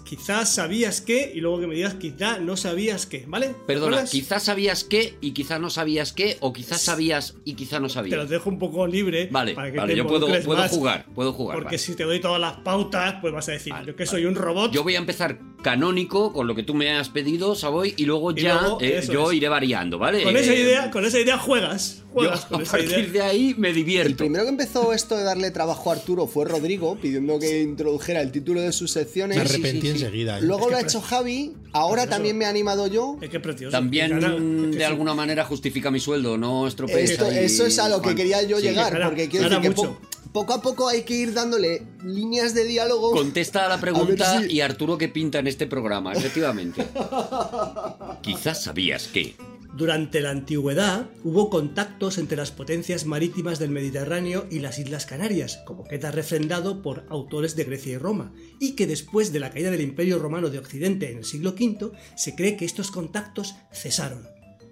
quizás sabías que, y luego que me digas, quizá no sabías que, ¿vale? ¿Te Perdona, quizás sabías qué y quizás no sabías qué, o quizás sabías y quizás no Te sabías. los dejo un poco libre. Vale, para que vale, te yo puedo, involucres puedo más, jugar, puedo jugar. Porque vale. si te doy todas las pautas, pues vas a decir, yo que soy un robot. Yo voy a empezar canónico con lo que tú me has pedido, Savoy, y luego Y ya luego, eh, yo es. iré variando, ¿vale? con, esa Eh, idea, con esa idea juegas. yo Juegas con a esa partir idea. de ahí me El divierto. primero que empezó esto de darle trabajo a Arturo fue Rodrigo, pidiendo que introdujera el título de sus secciones. Me sí, arrepentí sí, sí. enseguida. ¿eh? Luego Es lo ha hecho Javi, ahora Precioso. también me he animado yo. Es que precioso. También Gana- es que de alguna manera justifica mi sueldo, no estropees Esto- ahí, eso es a lo que quería yo Sí. llegar, gana- porque quiero decir que po- poco a poco hay que ir dándole líneas de diálogo. Contesta a la pregunta A ver si- y Arturo que pinta en este programa, efectivamente. Quizás sabías que. Durante la antigüedad hubo contactos entre las potencias marítimas del Mediterráneo y las Islas Canarias, como queda refrendado por autores de Grecia y Roma, y que después de la caída del Imperio Romano de Occidente en el siglo V, se cree que estos contactos cesaron.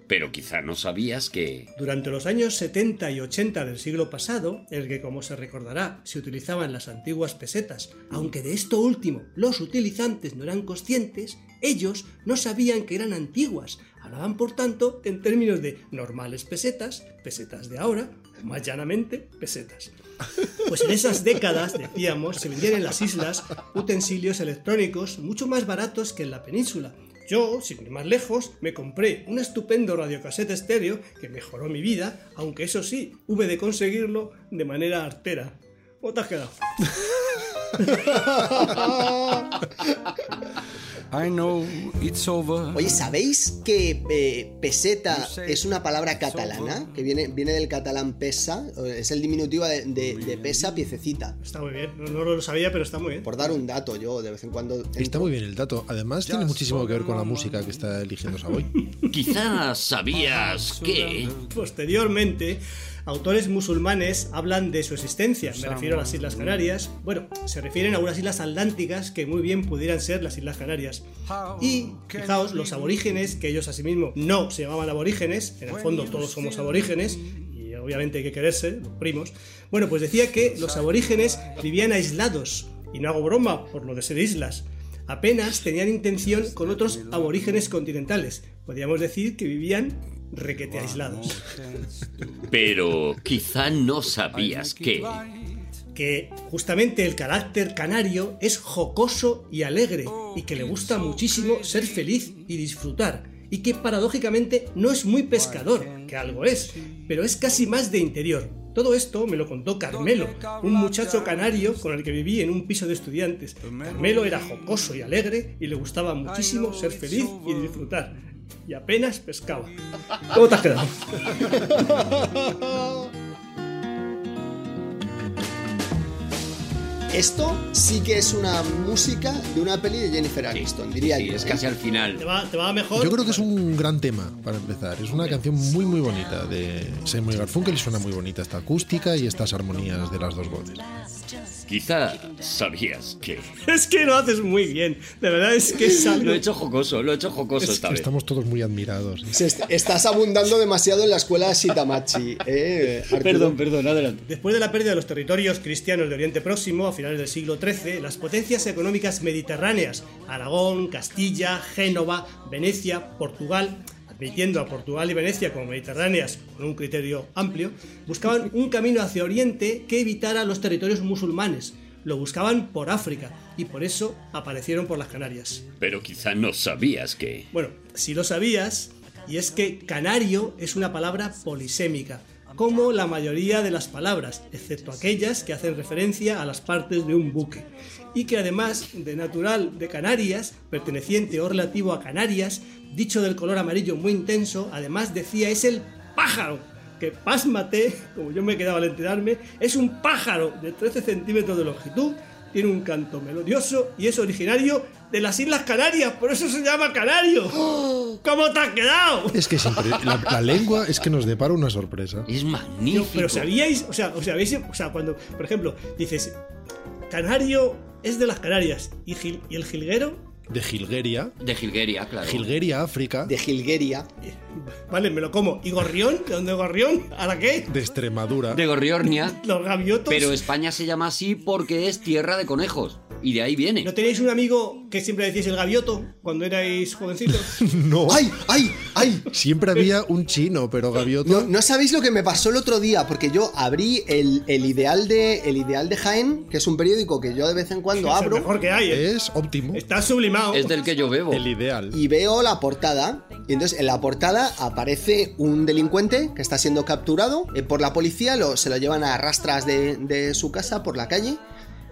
Pero quizá no sabías que. Durante los años 70 y 80 del siglo pasado, el que como se recordará se utilizaban las antiguas pesetas, aunque de esto último los utilizantes no eran conscientes, ellos no sabían que eran antiguas, hablaban por tanto en términos de normales pesetas, pesetas de ahora, o más llanamente pesetas. Pues en esas décadas, decíamos, se vendían en las islas utensilios electrónicos mucho más baratos que en la península. Yo, sin ir más lejos, me compré un estupendo radiocasete estéreo que mejoró mi vida, aunque eso sí, hube de conseguirlo de manera artera. ¿Cómo te has quedado? I know it's over. Oye, ¿sabéis que eh, peseta es una palabra catalana? Que viene, viene del catalán pesa, es el diminutivo de, de- de pesa, piececita. Está muy bien, no, no lo sabía, pero está muy bien. Por dar un dato, yo de vez en cuando. Está muy bien el dato. Además, tiene muchísimo que ver con la música que está eligiendo Savoy. Quizás sabías que. Posteriormente, autores musulmanes hablan de su existencia. Me refiero a las Islas Canarias. Bueno, se refieren a unas islas atlánticas que muy bien pudieran ser las Islas Canarias. Y, fijaos, los aborígenes, que ellos asimismo no se llamaban aborígenes, en el fondo todos somos aborígenes, y obviamente hay que quererse, los primos. Bueno, pues decía que los aborígenes vivían aislados, y no hago broma por lo de ser islas. Apenas tenían intención con otros aborígenes continentales. Podríamos decir que vivían requete aislados. Pero quizá no sabías que. que justamente el carácter canario es jocoso y alegre y que le gusta muchísimo ser feliz y disfrutar y que paradójicamente no es muy pescador, que algo es, pero es casi más de interior. Todo esto me lo contó Carmelo, un muchacho canario con el que viví en un piso de estudiantes. Carmelo era jocoso y alegre y le gustaba muchísimo ser feliz y disfrutar. Y apenas pescaba. ¿Cómo te has quedado? Esto sí que es una música de una peli de Jennifer Aniston, diría Sí, yo. es ¿eh? casi al final. ¿Te va, te va mejor? Yo creo que es un gran tema para empezar. Es una canción muy muy bonita de Simon Garfunkel y suena muy bonita esta acústica y estas armonías de las dos voces. Quizá sabías que. Es que lo haces muy bien. De verdad es que es algo- Lo he hecho jocoso, lo he hecho jocoso Es esta que vez. estamos todos muy admirados. Est- estás abundando demasiado en la escuela Shitamachi, ¿eh? Perdón, perdón, adelante. Después de la pérdida de los territorios cristianos de Oriente Próximo finales del siglo XIII, las potencias económicas mediterráneas, Aragón, Castilla, Génova, Venecia, Portugal, admitiendo a Portugal y Venecia como mediterráneas con un criterio amplio, buscaban un camino hacia Oriente que evitara los territorios musulmanes. Lo buscaban por África y por eso aparecieron por las Canarias. Pero quizá no sabías que. Bueno, si lo sabías, y es que canario es una palabra polisémica, como la mayoría de las palabras, excepto aquellas que hacen referencia a las partes de un buque, y que además de natural de Canarias, perteneciente o relativo a Canarias, dicho del color amarillo muy intenso, además decía es el pájaro, que pásmate, como yo me he quedado al enterarme, es un pájaro de 13 centímetros de longitud, tiene un canto melodioso y es originario de las Islas Canarias, por eso se llama canario. ¿Cómo te has quedado? Es que siempre la, la lengua es que nos depara una sorpresa. Es magnífico. pero sabíais, o sea, o sea, ¿veis? o sea, cuando, por ejemplo, dices, canario es de las Canarias y, gil- y el jilguero, De Gilgueria, De Gilgueria, claro. Gilgueria, África, De Gilgueria. vale, me lo como. ¿Y gorrión? ¿De dónde gorrión? ¿Ahora qué? de Extremadura. De Gorriornia. Los gaviotos. Pero España se llama así porque es tierra de conejos. Y de ahí viene. ¿No tenéis un amigo que siempre decís el gavioto cuando erais jovencitos? No, ¡Ay, ay, ay! siempre había un chino, pero gaviota. No, no sabéis lo que me pasó el otro día, porque yo abrí el, el ideal de, el ideal de Jaén, que es un periódico que yo de vez en cuando Es el abro, mejor que hay, ¿eh? Es óptimo. Está sublimado. Es del que yo bebo. El ideal. y veo la portada. Y entonces en la portada aparece un delincuente que está siendo capturado eh, por la policía, lo, se lo llevan a rastras de, de su casa por la calle,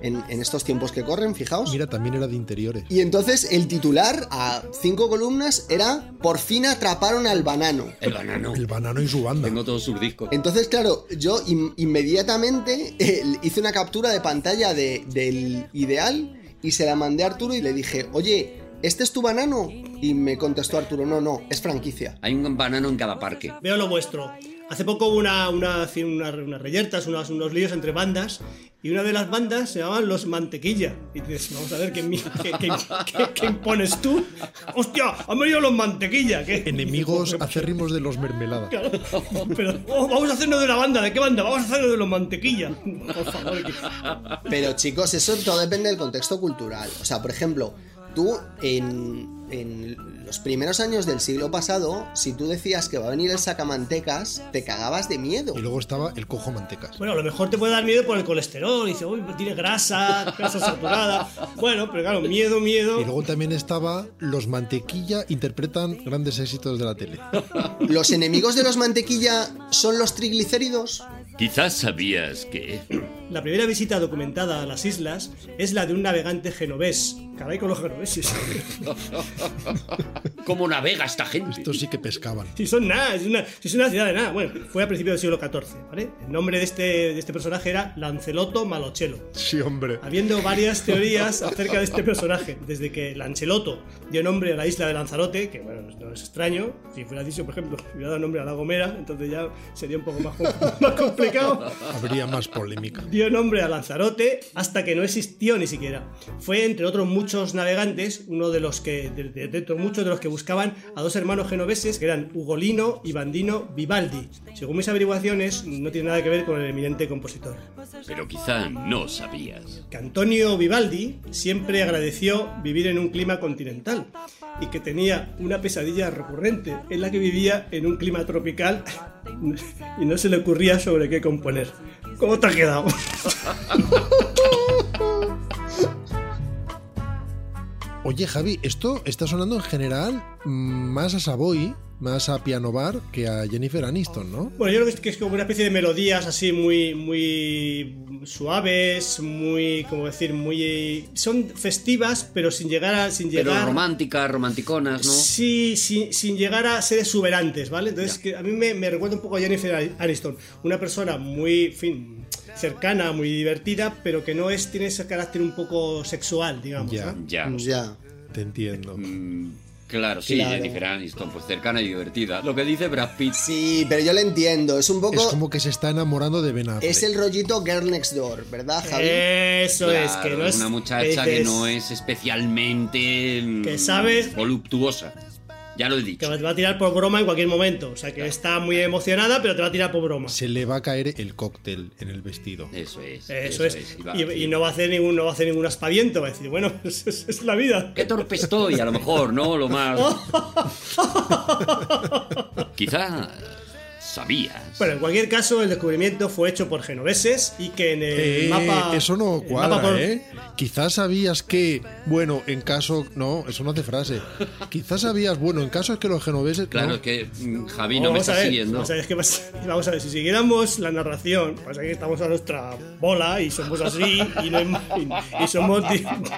en, en estos tiempos que corren, fijaos. Mira, también era de interiores. Y entonces el titular a cinco columnas era Por fin atraparon al banano. El banano. El banano y su banda. Tengo todos sus discos. Entonces, claro, yo in- inmediatamente eh, hice una captura de pantalla de- del ideal y se la mandé a Arturo y le dije, oye, ¿este es tu banano? Y me contestó Arturo, no, no, es franquicia. Hay un banano en cada parque. Veo lo vuestro. Hace poco hubo una, una, una- unas reyertas, unos, unos líos entre bandas, y una de las bandas se llamaban Los Mantequilla. Y dices, vamos a ver qué, qué- qué- qué- qué impones tú. ¡Hostia! ¡Han venido los Mantequilla! ¿qué? Enemigos acérrimos de los mermelada. Claro. Pero oh, vamos a hacernos de una banda. ¿De qué banda? Vamos a hacernos de los Mantequilla. Por favor. Pero chicos, eso todo depende del contexto cultural. O sea, por ejemplo, tú en, en los primeros años del siglo pasado, si tú decías que va a venir el sacamantecas, te cagabas de miedo. Y luego estaba el cojo mantecas. Bueno, a lo mejor te puede dar miedo por el colesterol. Dice, uy, tiene grasa, grasa saturada. Bueno, pero claro, miedo, miedo. Y luego también estaba Los Mantequilla interpretan grandes éxitos de la tele. ¿Los enemigos de los mantequilla son los triglicéridos? Quizás sabías que. La primera visita documentada a las islas es la de un navegante genovés. Caray con los genoveses. ¿Cómo navega esta gente? Estos sí que pescaban. Si son nada, es una, si es una ciudad de nada. Bueno, fue a principios del siglo XIV, ¿vale? El nombre de este, de este personaje era Lanceloto Malochelo. Sí, hombre. Habiendo varias teorías acerca de este personaje, desde que Lanceloto dio nombre a la isla de Lanzarote, que bueno, no es extraño, si fuera dicho, por ejemplo, hubiera dado nombre a La Gomera, entonces ya sería un poco más, más complicado. Habría más polémica. Dio nombre a Lanzarote hasta que no existió ni siquiera. Fue, entre otros muchos navegantes, uno de los que, de, de- de otros muchos de los que buscaban a dos hermanos genoveses que eran Ugolino y Bandino Vivaldi. Según mis averiguaciones, no tiene nada que ver con el eminente compositor. Pero quizá no sabías. que Antonio Vivaldi siempre agradeció vivir en un clima continental y que tenía una pesadilla recurrente en la que vivía en un clima tropical y no se le ocurría sobre qué componer. ¿Cómo te ha quedado? Oye, Javi, esto está sonando en general mm, más a Savoy, más a Piano Bar que a Jennifer Aniston, ¿no? Bueno, yo creo que es, como una especie de melodías así muy, muy suaves, muy, como decir, muy... Son festivas, pero sin llegar a... Sin Pero llegar, románticas, romanticonas, ¿no? Sí, sin, sin llegar a ser exuberantes, ¿vale? Entonces, que a mí me, me recuerda un poco a Jennifer Aniston, una persona muy, en fin, cercana, muy divertida, pero que no es tiene ese carácter un poco sexual, digamos. Ya. ¿no? Ya. Ya. Te entiendo. Mm, claro, sí, Claro. Jennifer Aniston, pues cercana y divertida. Lo que dice Brad Pitt. Sí, pero yo lo entiendo. Es un poco. Es como que se está enamorando de Ben Affleck. Es el rollito Girl Next Door, ¿verdad, Javi? Eso es, que no es una muchacha que dices no es especialmente mm, Que sabes- voluptuosa. Ya lo he que dicho. te va a tirar por broma en cualquier momento. O sea, que está muy emocionada, pero te va a tirar por broma. Se le va a caer el cóctel en el vestido. Eso es. Eso es. Y va- Y, y no va a hacer ningún, no va a hacer ningún aspaviento. Va a decir, bueno, es, es- es la vida. Qué torpe estoy, a lo mejor, ¿no? Lo más. Quizá sabías. Bueno, en cualquier caso, el descubrimiento fue hecho por genoveses y que en el Eh, mapa. eso no cuadra, por- ¿eh? Quizás sabías que, bueno, en caso... No, eso no hace frase. Quizás sabías, bueno, en caso es que los genoveses... Claro, no. es que mm, Javi no me está ver, siguiendo. vamos a ver, es que pasa- vamos a ver, si siguiéramos la narración, pasa que estamos a nuestra bola y somos así y, no hay- y- somos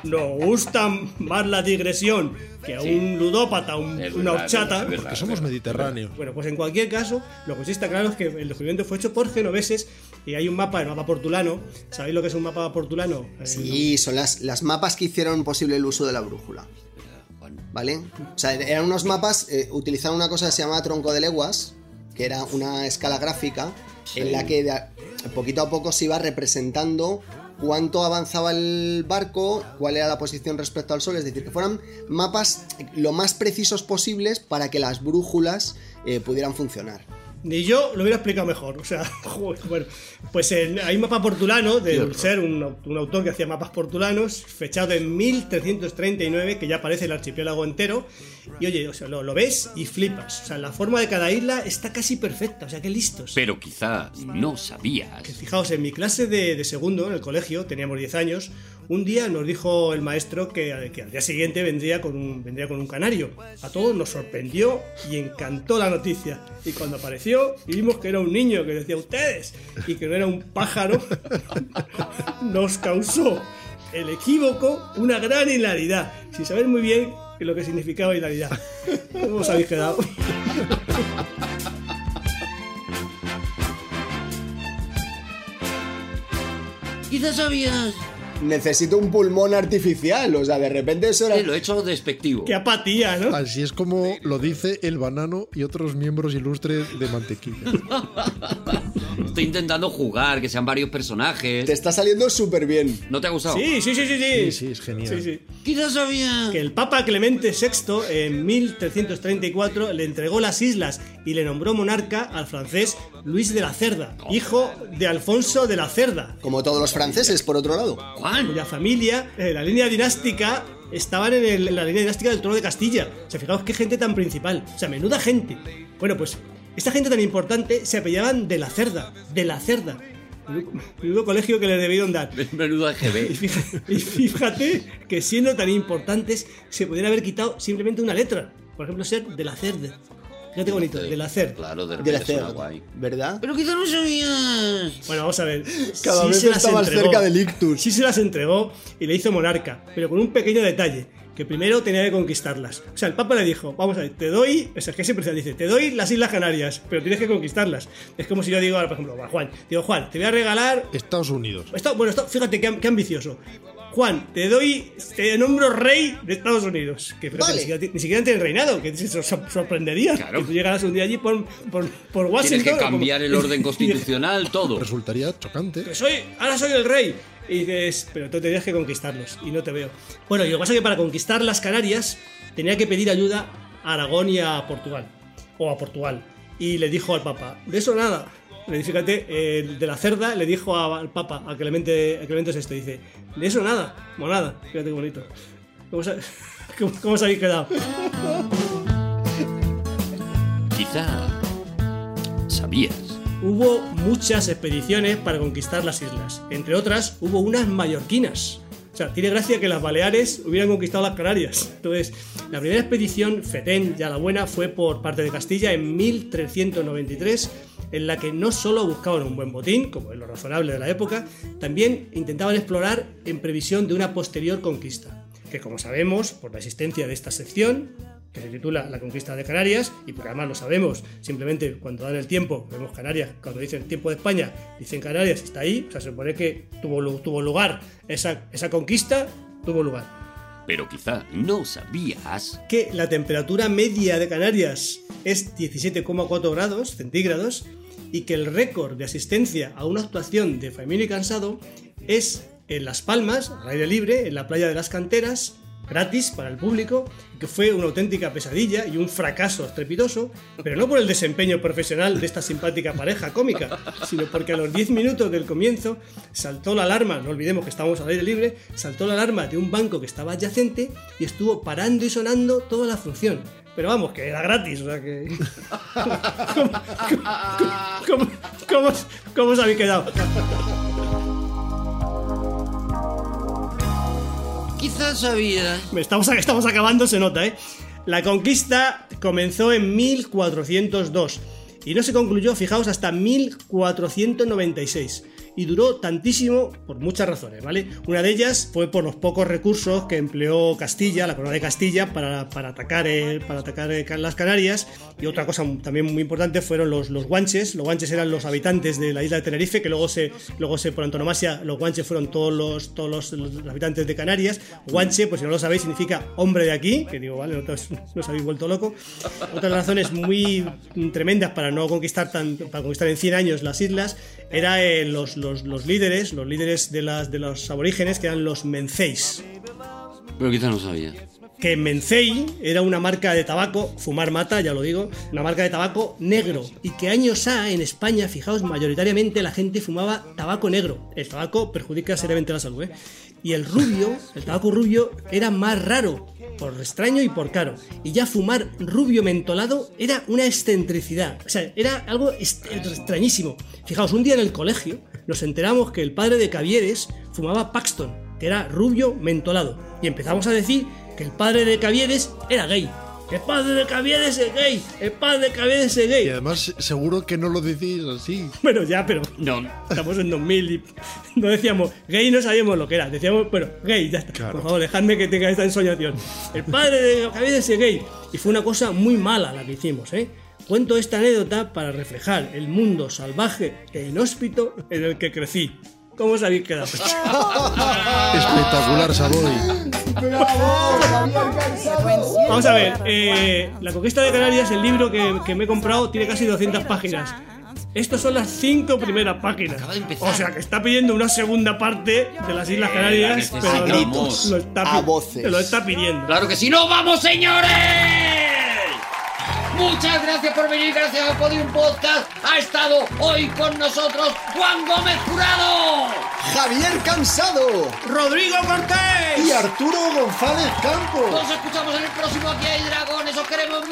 nos gusta más la digresión que a un ludópata, un- una horchata. es verdad, Que somos mediterráneos. Bueno, pues en cualquier caso, lo que sí está claro es que el descubrimiento fue hecho por genoveses y hay un mapa, el mapa portulano. ¿Sabéis lo que es un mapa portulano? Eh, Sí, son las, las mapas que hicieron posible el uso de la brújula. ¿Vale? O sea, eran unos mapas, eh, utilizaban una cosa que se llamaba tronco de leguas, que era una escala gráfica en la que de a- poquito a poco se iba representando cuánto avanzaba el barco, cuál era la posición respecto al sol, es decir, que fueran mapas lo más precisos posibles para que las brújulas eh, pudieran funcionar. Ni yo lo hubiera explicado mejor. O sea, bueno, pues en- hay un mapa portulano de ser un, un autor que hacía mapas portulanos, fechado en 1339, que ya aparece el archipiélago entero. Y oye, o sea, lo, lo ves y flipas. O sea, la forma de cada isla está casi perfecta. O sea, qué listos. Pero quizá no sabías. Fijaos, en mi clase de, de segundo en el colegio, teníamos 10 años, un día nos dijo el maestro que, al día siguiente vendría con, un, vendría con un canario. A todos nos sorprendió y encantó la noticia. Y cuando apareció vimos que era un niño que decía ustedes y que no era un pájaro, nos causó el equívoco una gran hilaridad, sin saber muy bien lo que significaba hilaridad. ¿Cómo os habéis quedado? Quizá sabías. Necesito un pulmón artificial, o sea, de repente eso era... Eh, lo he hecho despectivo. Qué apatía, ¿no? Así es como lo dice el banano y otros miembros ilustres de mantequilla. Estoy intentando jugar, que sean varios personajes. Te está saliendo súper bien. ¿No te ha gustado? Sí, sí, sí, sí, sí. Sí, sí, es genial. Sí, sí. Quizá sabías. que el Papa Clemente VI en 1334 le entregó las islas y le nombró monarca al francés Luis de la Cerda, hijo de Alfonso de la Cerda, Como todos los franceses, por otro lado. Juan. cuya familia, eh, la línea dinástica, estaban en, el- en la línea dinástica del trono de Castilla. O sea, fijaos qué gente tan principal. O sea, menuda gente. Bueno, pues esta gente tan importante se apellaban de la Cerda, de la Cerda. Menudo- Menudo colegio que les debieron dar. Menudo Y AGB. fíjate, y fíjate que siendo tan importantes se podrían haber quitado simplemente una letra. Por ejemplo, ser de la CERD. Fíjate qué bonito, de la CERD. Claro, de repente suena CERD, guay. ¿verdad? Pero quizá no sabías. Bueno, vamos a ver. Cada Sí vez se las está más entregó. cerca del ictus. Sí se las entregó y le hizo monarca, pero con un pequeño detalle. Que primero tenía que conquistarlas. O sea, el Papa le dijo, vamos a ver, te doy, o sea, que siempre se dice, te doy las Islas Canarias, pero tienes que conquistarlas. Es como si yo digo, ahora, por ejemplo, a Juan, digo, Juan, te voy a regalar Estados Unidos. Esto- bueno, esto, fíjate qué, qué ambicioso. Juan, te doy, te nombro rey de Estados Unidos. Que fíjate, Vale. ni, siquiera, ni siquiera tiene reinado, que se sor- sorprendería. Claro. Que tú llegaras un día allí por, por, por Washington. Tienes que como- cambiar el orden constitucional, todo. Resultaría chocante. que soy, ahora soy el rey. Y dices, pero tú tenías que conquistarlos y no te veo. Bueno, y lo que pasa es que para conquistar las Canarias tenía que pedir ayuda a Aragón y a Portugal. O a Portugal. Y le dijo al Papa, de eso nada. Fíjate, el de la cerda le dijo a- al Papa, a Clemente, a Clemente VI, dice, de eso nada, monada. Fíjate qué bonito. ¿Cómo, cómo- cómo os habéis quedado? Quizá sabías. Hubo muchas expediciones para conquistar las islas. Entre otras, hubo unas mallorquinas. O sea, tiene gracia que las Baleares hubieran conquistado las Canarias. Entonces, la primera expedición, Fetén, ya la buena, fue por parte de Castilla en 1393, en la que no solo buscaban un buen botín, como es lo razonable de la época, también intentaban explorar en previsión de una posterior conquista. Que como sabemos, por la existencia de esta sección, que se titula La conquista de Canarias, y porque además lo sabemos, simplemente cuando dan el tiempo, vemos Canarias, cuando dicen tiempo de España, dicen Canarias, está ahí, o sea, se supone que tuvo, lu- tuvo lugar esa conquista, tuvo lugar. Pero quizá no sabías que la temperatura media de Canarias es 17,4 grados centígrados y que el récord de asistencia a una actuación de Famino y Cansado es en Las Palmas, al aire libre, en la playa de las canteras, gratis para el público, que fue una auténtica pesadilla y un fracaso estrepitoso, pero no por el desempeño profesional de esta simpática pareja cómica, sino porque a los 10 minutos del comienzo saltó la alarma, no olvidemos que estábamos al aire libre, saltó la alarma de un banco que estaba adyacente y estuvo parando y sonando toda la función. Pero vamos, que era gratis, o sea que... ¿Cómo, cómo- cómo- cómo os habéis quedado? Quizás sabías Estamos, estamos acabando, se nota, ¿eh? La conquista comenzó en 1402 y no se concluyó, fijaos, hasta 1496. Y duró tantísimo por muchas razones, ¿vale? Una de ellas fue por los pocos recursos que empleó Castilla, la corona de Castilla, para, para atacar, eh, para atacar eh, las Canarias. Y otra cosa también muy importante fueron los, los guanches. Los guanches eran los habitantes de la isla de Tenerife, que luego se, luego se por antonomasia, los guanches fueron todos los, todos los, los habitantes de Canarias. Guanche, pues si no lo sabéis, significa hombre de aquí, que digo, vale, no os habéis vuelto loco. Otras razones muy tremendas para no conquistar tan, para conquistar en 100 años las islas, era eh, los, los, los líderes, los líderes de, las, de los aborígenes, que eran los menceis Pero quizás no sabías que Mencei era una marca de tabaco, fumar mata, ya lo digo, una marca de tabaco negro. Y que años A en España, fijaos, mayoritariamente la gente fumaba tabaco negro. El tabaco perjudica seriamente la salud, ¿eh? Y el rubio, el tabaco rubio, era más raro, por extraño y por caro. Y ya fumar rubio mentolado era una excentricidad. O sea, era algo extrañísimo. Fijaos, un día en el colegio nos enteramos que el padre de Cavieres fumaba Paxton, que era rubio mentolado. Y empezamos a decir que el padre de Cavieres era gay. El padre de Cavieres es gay. El padre de Cavieres es Y gay. además, seguro que no lo decís así. Bueno, ya, pero No estamos en 2000 y no decíamos gay, no sabíamos lo que era. Decíamos, bueno, gay, ya está. Claro. Por favor, dejadme que tenga esta ensoñación. El padre de Cavieres es gay. Y fue una cosa muy mala la que hicimos, ¿eh? Cuento esta anécdota para reflejar el mundo salvaje e inhóspito en el que crecí. ¿Cómo os habéis quedado? Espectacular, Savoy. Vamos a ver, eh, La conquista de Canarias, el libro que, que me he comprado, tiene casi 200 páginas. Estas son las cinco primeras páginas. Acaba de empezar. O sea que está pidiendo una segunda parte de las Islas Canarias, la pero necesitamos. lo, está, A voces. te lo está pidiendo. Claro que sí, no vamos, señores. Muchas gracias por venir, gracias a Podium Podcast. Ha estado hoy con nosotros Juan Gómez Jurado. Javier Cansado ¡Rodrigo Cortés! Y Arturo González Campos. Nos escuchamos en el próximo Aquí hay Dragones. Os queremos